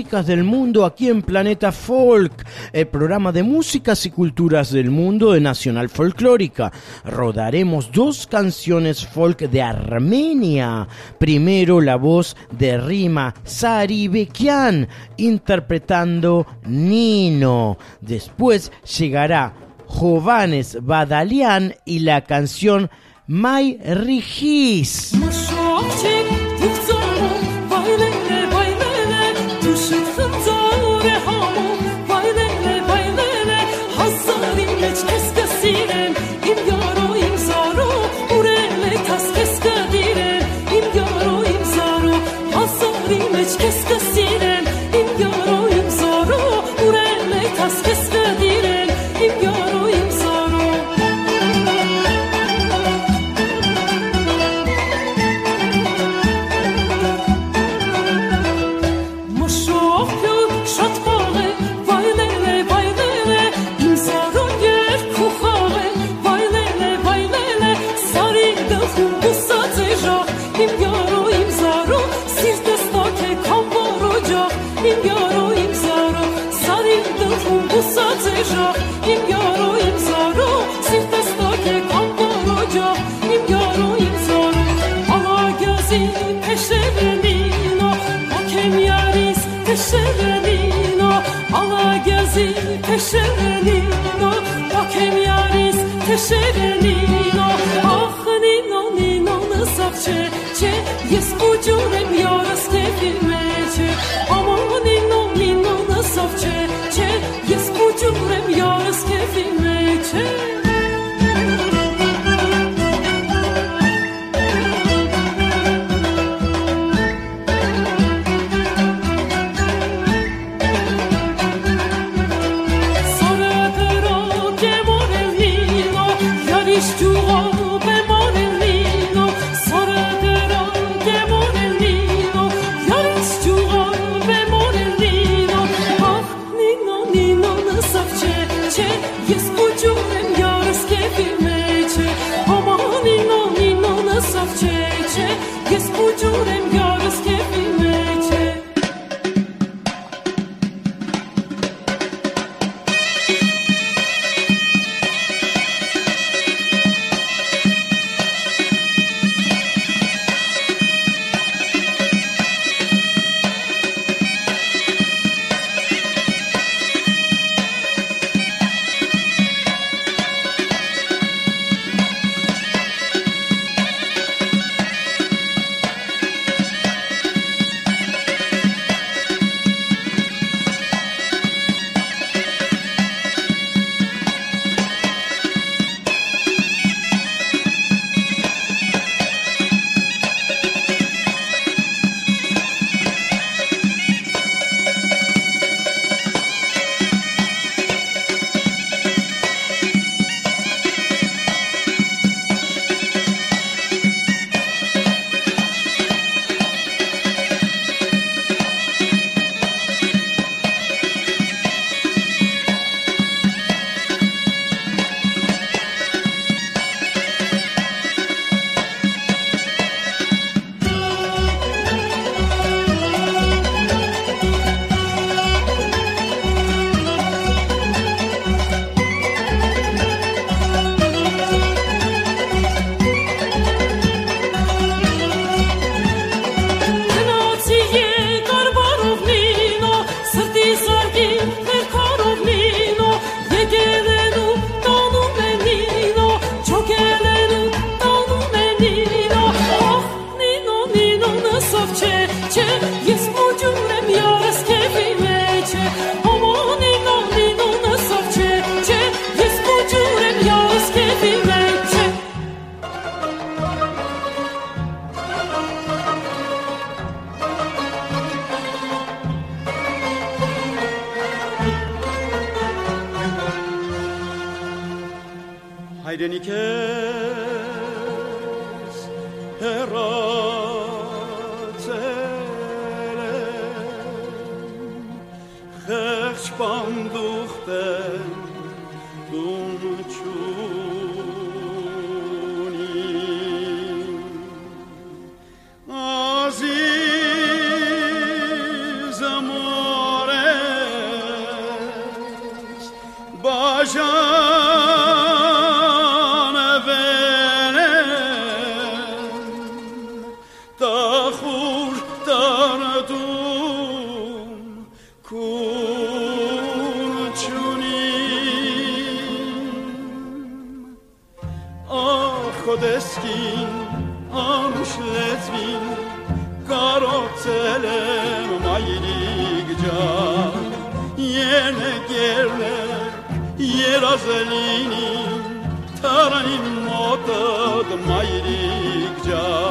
del mundo aquí en Planeta Folk, el programa de músicas y culturas del mundo de Nacional Folclórica. Rodaremos dos canciones folk de Armenia. Primero la voz de Rima Saribekian interpretando Nino. Después llegará Jovanes Badalian y la canción My Rigis. adım ayrıkca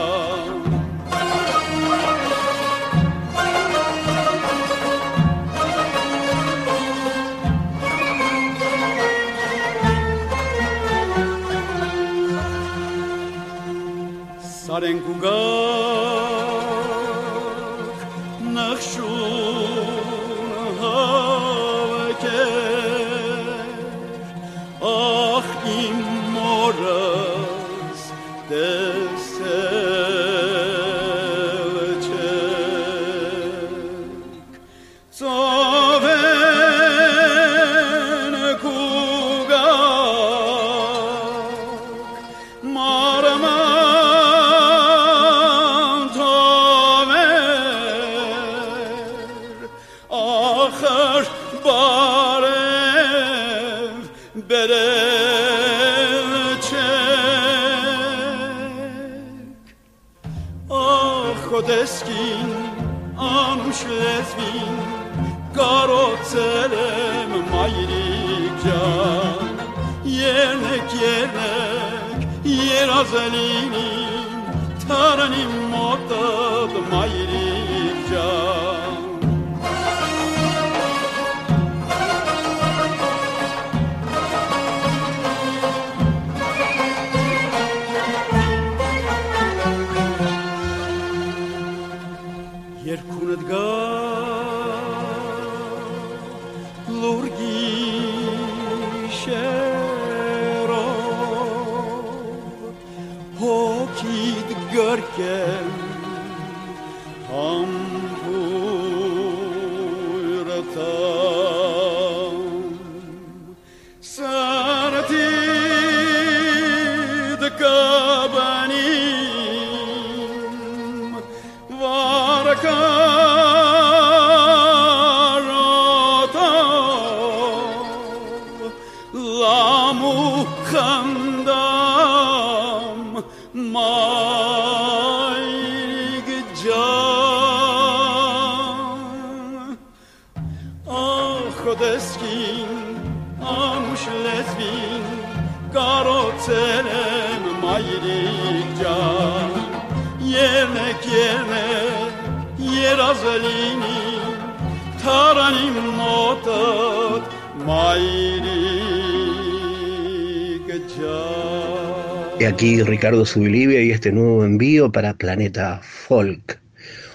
Ricardo Subilivia y este nuevo envío para Planeta Folk.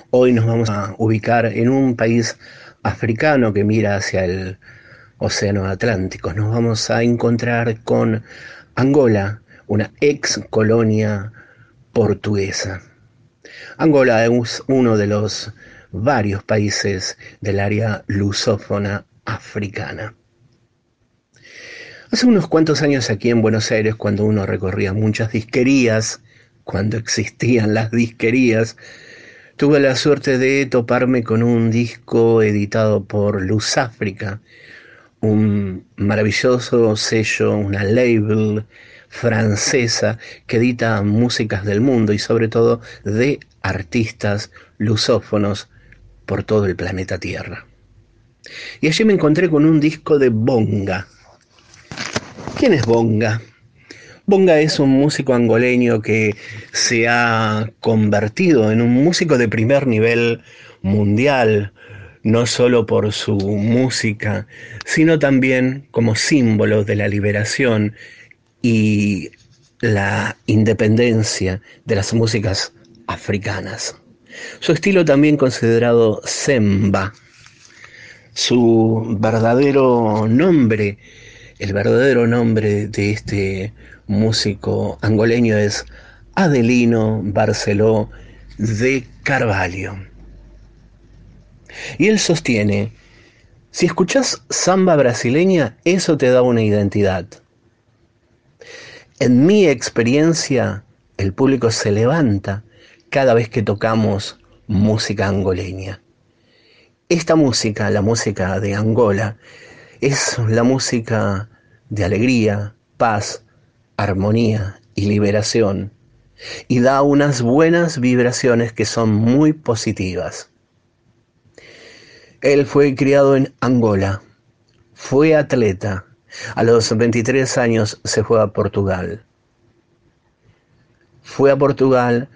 Hoy nos vamos a ubicar en un país africano que mira hacia el Océano Atlántico. Nos vamos a encontrar con Angola, una ex colonia portuguesa. Angola es uno de los varios países del área lusófona africana. Hace unos cuantos años aquí en Buenos Aires, cuando uno recorría muchas disquerías, cuando existían las disquerías, tuve la suerte de toparme con un disco editado por Luz África, un maravilloso sello, una label francesa que edita músicas del mundo y sobre todo de artistas lusófonos por todo el planeta Tierra. Y allí me encontré con un disco de Bonga. ¿Quién es Bonga? Bonga es un músico angoleño que se ha convertido en un músico de primer nivel mundial, no solo por su música, sino también como símbolo de la liberación y la independencia de las músicas africanas. Su estilo también considerado semba. Su verdadero nombre, el verdadero nombre de este músico angoleño es Adelino Barceló de Carvalho. Y él sostiene, si escuchas samba brasileña, eso te da una identidad. En mi experiencia, el público se levanta cada vez que tocamos música angoleña. Esta música, la música de Angola, es la música de alegría, paz, armonía y liberación, y da unas buenas vibraciones que son muy positivas. Él fue criado en Angola, fue atleta, a los 23 años se fue a Portugal. Fue a Portugal,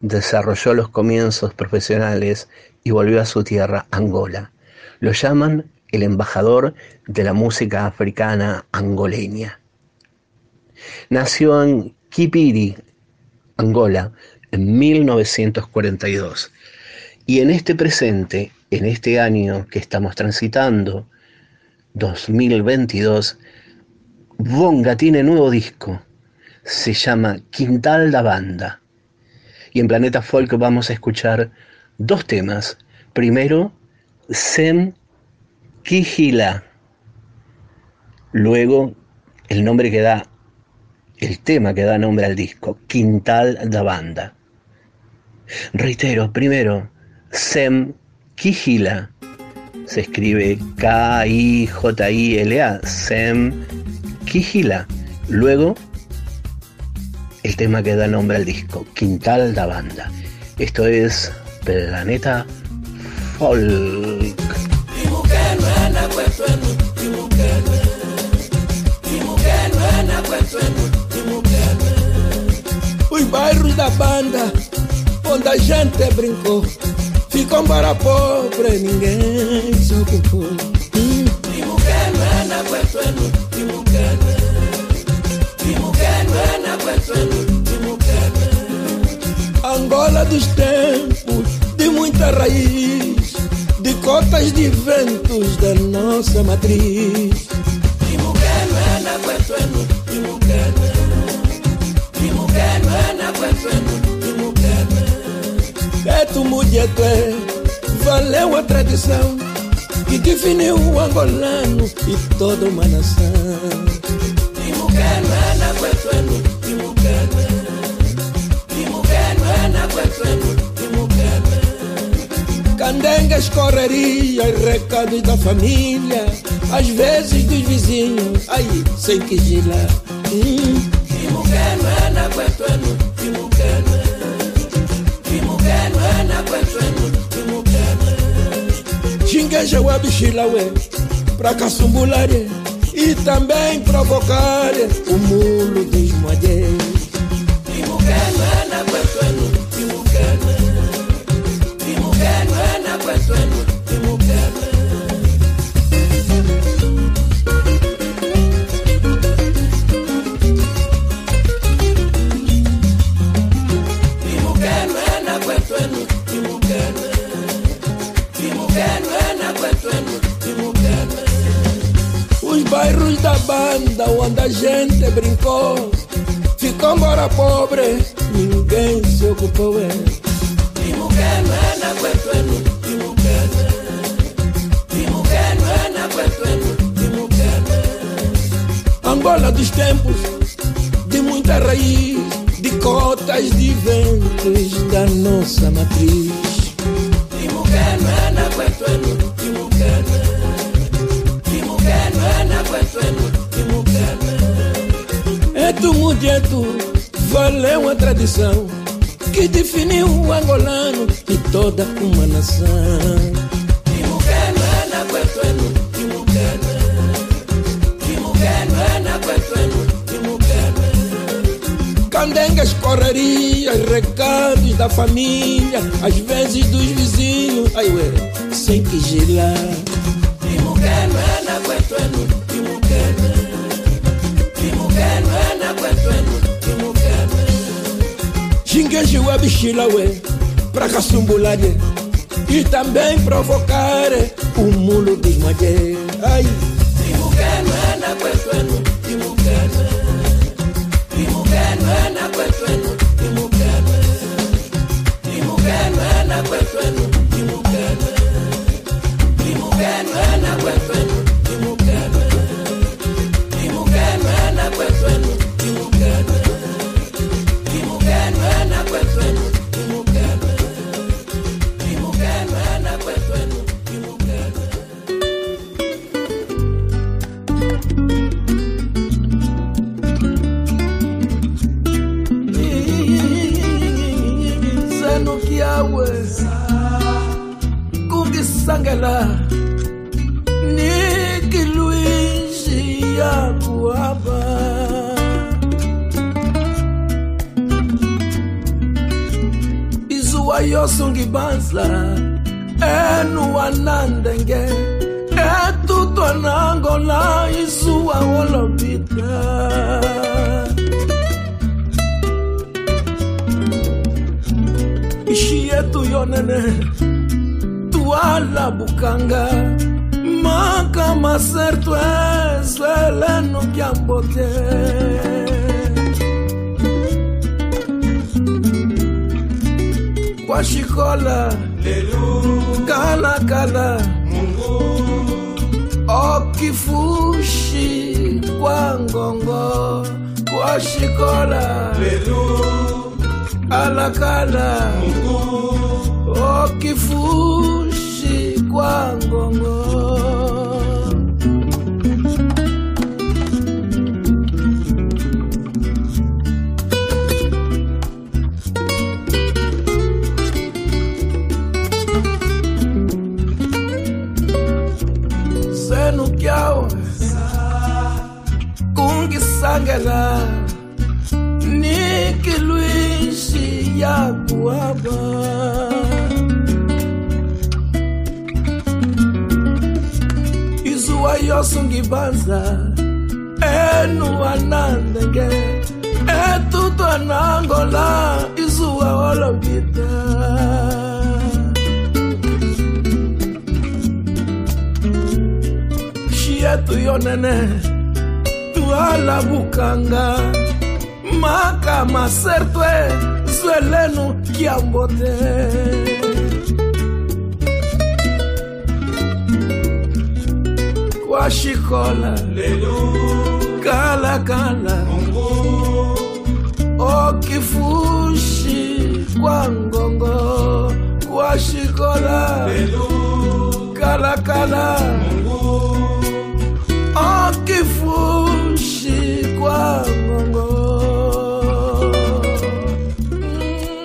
desarrolló los comienzos profesionales y volvió a su tierra, Angola. Lo llaman el embajador de la música africana angoleña. Nació en Kipiri, Angola, en 1942. Y en este presente, en este año que estamos transitando, 2022, Bonga tiene nuevo disco. Se llama Quintal da Banda. Y en Planeta Folk vamos a escuchar dos temas. Primero, Sem Kihila. Luego, el nombre que da, el tema que da nombre al disco, Quintal da Banda. Reitero, primero, Sem Kihila. Se escribe K-I-J-I-L-A, Sem Kihila. Luego, el tema que da nombre al disco, Quintal da Banda. Esto es Planeta Folk. Bairros da banda, onde a gente brincou, ficam para pobre, ninguém se ocupou. Hum. Angola dos tempos, de muita raiz, de cotas de ventos da nossa matriz. É tu mulher, tu é, valeu a tradição que definiu o angolano e toda uma nação. Candengas, correria e recados da família, às vezes dos vizinhos, aí sem que girar. Hum. Xingueja o abixilaue pra caçumbulare e também provocar o mulo dos mulheres. Banda onde a gente brincou Ficou embora pobre, ninguém se ocupou é. Angola dos tempos, de muita raiz, de cotas de ventos da nossa matriz. É mulher, tu valeu a tradição que definiu o angolano e toda uma nação. Candengas, correrias, recados da família, às vezes dos vizinhos, ai ué, sem que gelar. na kwetu imukeme jingejiwe pra kassumbulane e também provocar o um mulo de madeira. Ai. Imukeme na kwetu imukeme imukeme na kwetu masertwe zwe lenu kiambo te lelu kalakala mungu okifushi kwa ngongo kwashikola lelu kalakala mungu.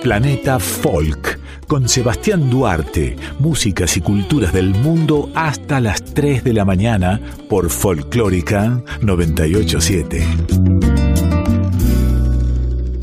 Planeta Folk con Sebastián Duarte, músicas y culturas del mundo hasta las 3 de la mañana por Folclórica 987.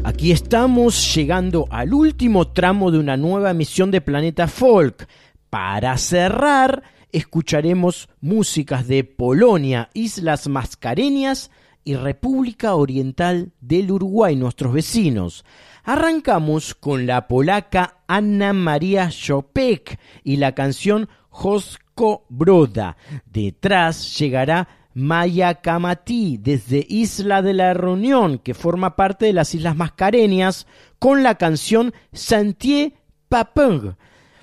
Aquí estamos llegando al último tramo de una nueva emisión de Planeta Folk. Para cerrar, escucharemos músicas de Polonia, Islas Mascareñas y República Oriental del Uruguay, nuestros vecinos. Arrancamos con la polaca Anna María Chopek y la canción Josko Broda. Detrás llegará Maya Kamati desde Isla de la Reunión, que forma parte de las Islas Mascareñas, con la canción Santier Papung.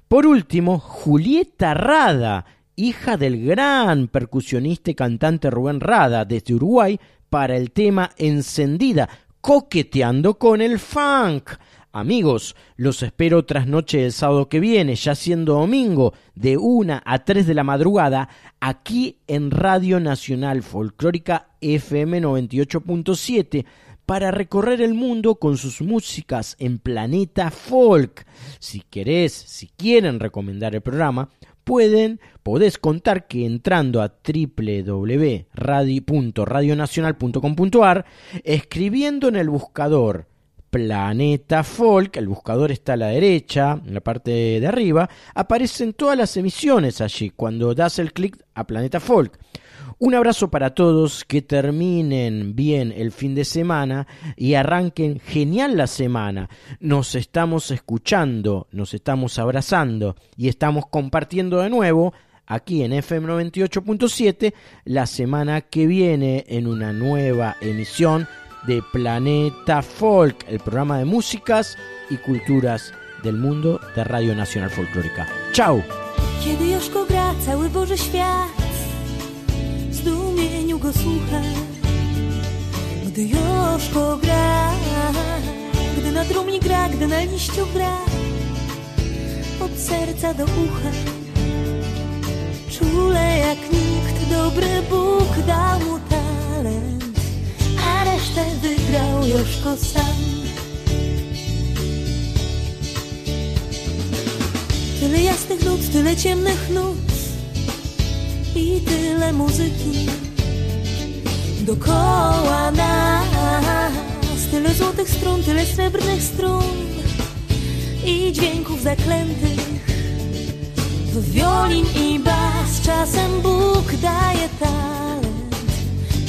Por último, Julieta Rada, hija del gran percusionista y cantante Rubén Rada desde Uruguay, para el tema Encendida, coqueteando con el funk. Amigos, los espero tras noche del sábado que viene, ya siendo domingo, de 1 a 3 de la madrugada, aquí en Radio Nacional Folclórica FM 98.7 para recorrer el mundo con sus músicas en Planeta Folk. Si querés, si quieren recomendar el programa, pueden, podés contar que entrando a www.radio.radionacional.com.ar, escribiendo en el buscador Planeta Folk, el buscador está a la derecha, en la parte de arriba, aparecen todas las emisiones allí cuando das el clic a Planeta Folk. Un abrazo para todos, que terminen bien el fin de semana y arranquen genial la semana. Nos estamos escuchando, nos estamos abrazando y estamos compartiendo de nuevo aquí en FM 98.7 la semana que viene en una nueva emisión de Planeta Folk, el programa de músicas y culturas del mundo de Radio Nacional Folclórica. ¡Chao! W zdumieniu go słucha. Gdy Joszko gra, gdy na trumni gra, gdy na liściu gra, od serca do ucha. Czule jak nikt, dobry Bóg dał mu talent, a resztę wygrał Joszko sam. Tyle jasnych nut, tyle ciemnych nut i tyle muzyki Dokoła nas Tyle złotych strun, tyle srebrnych strun I dźwięków zaklętych. W wiolin i bas Czasem Bóg daje talent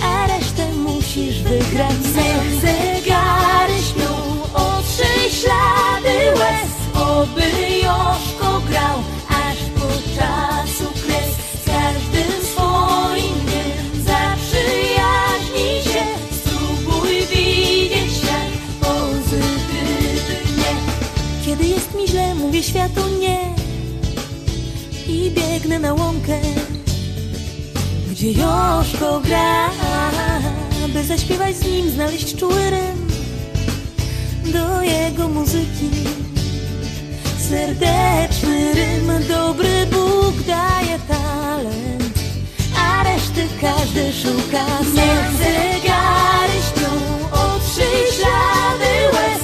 A resztę musisz wygrać. Niech zegary śpią Otrzyj ślady łez Oby Joszko światu nie I biegnę na łąkę Gdzie Joszko gra By zaśpiewać z nim, znaleźć czuły rym Do jego muzyki. Serdeczny rym, dobry Bóg daje talent A reszty każdy szuka. Niech zegary śpią, ślady łez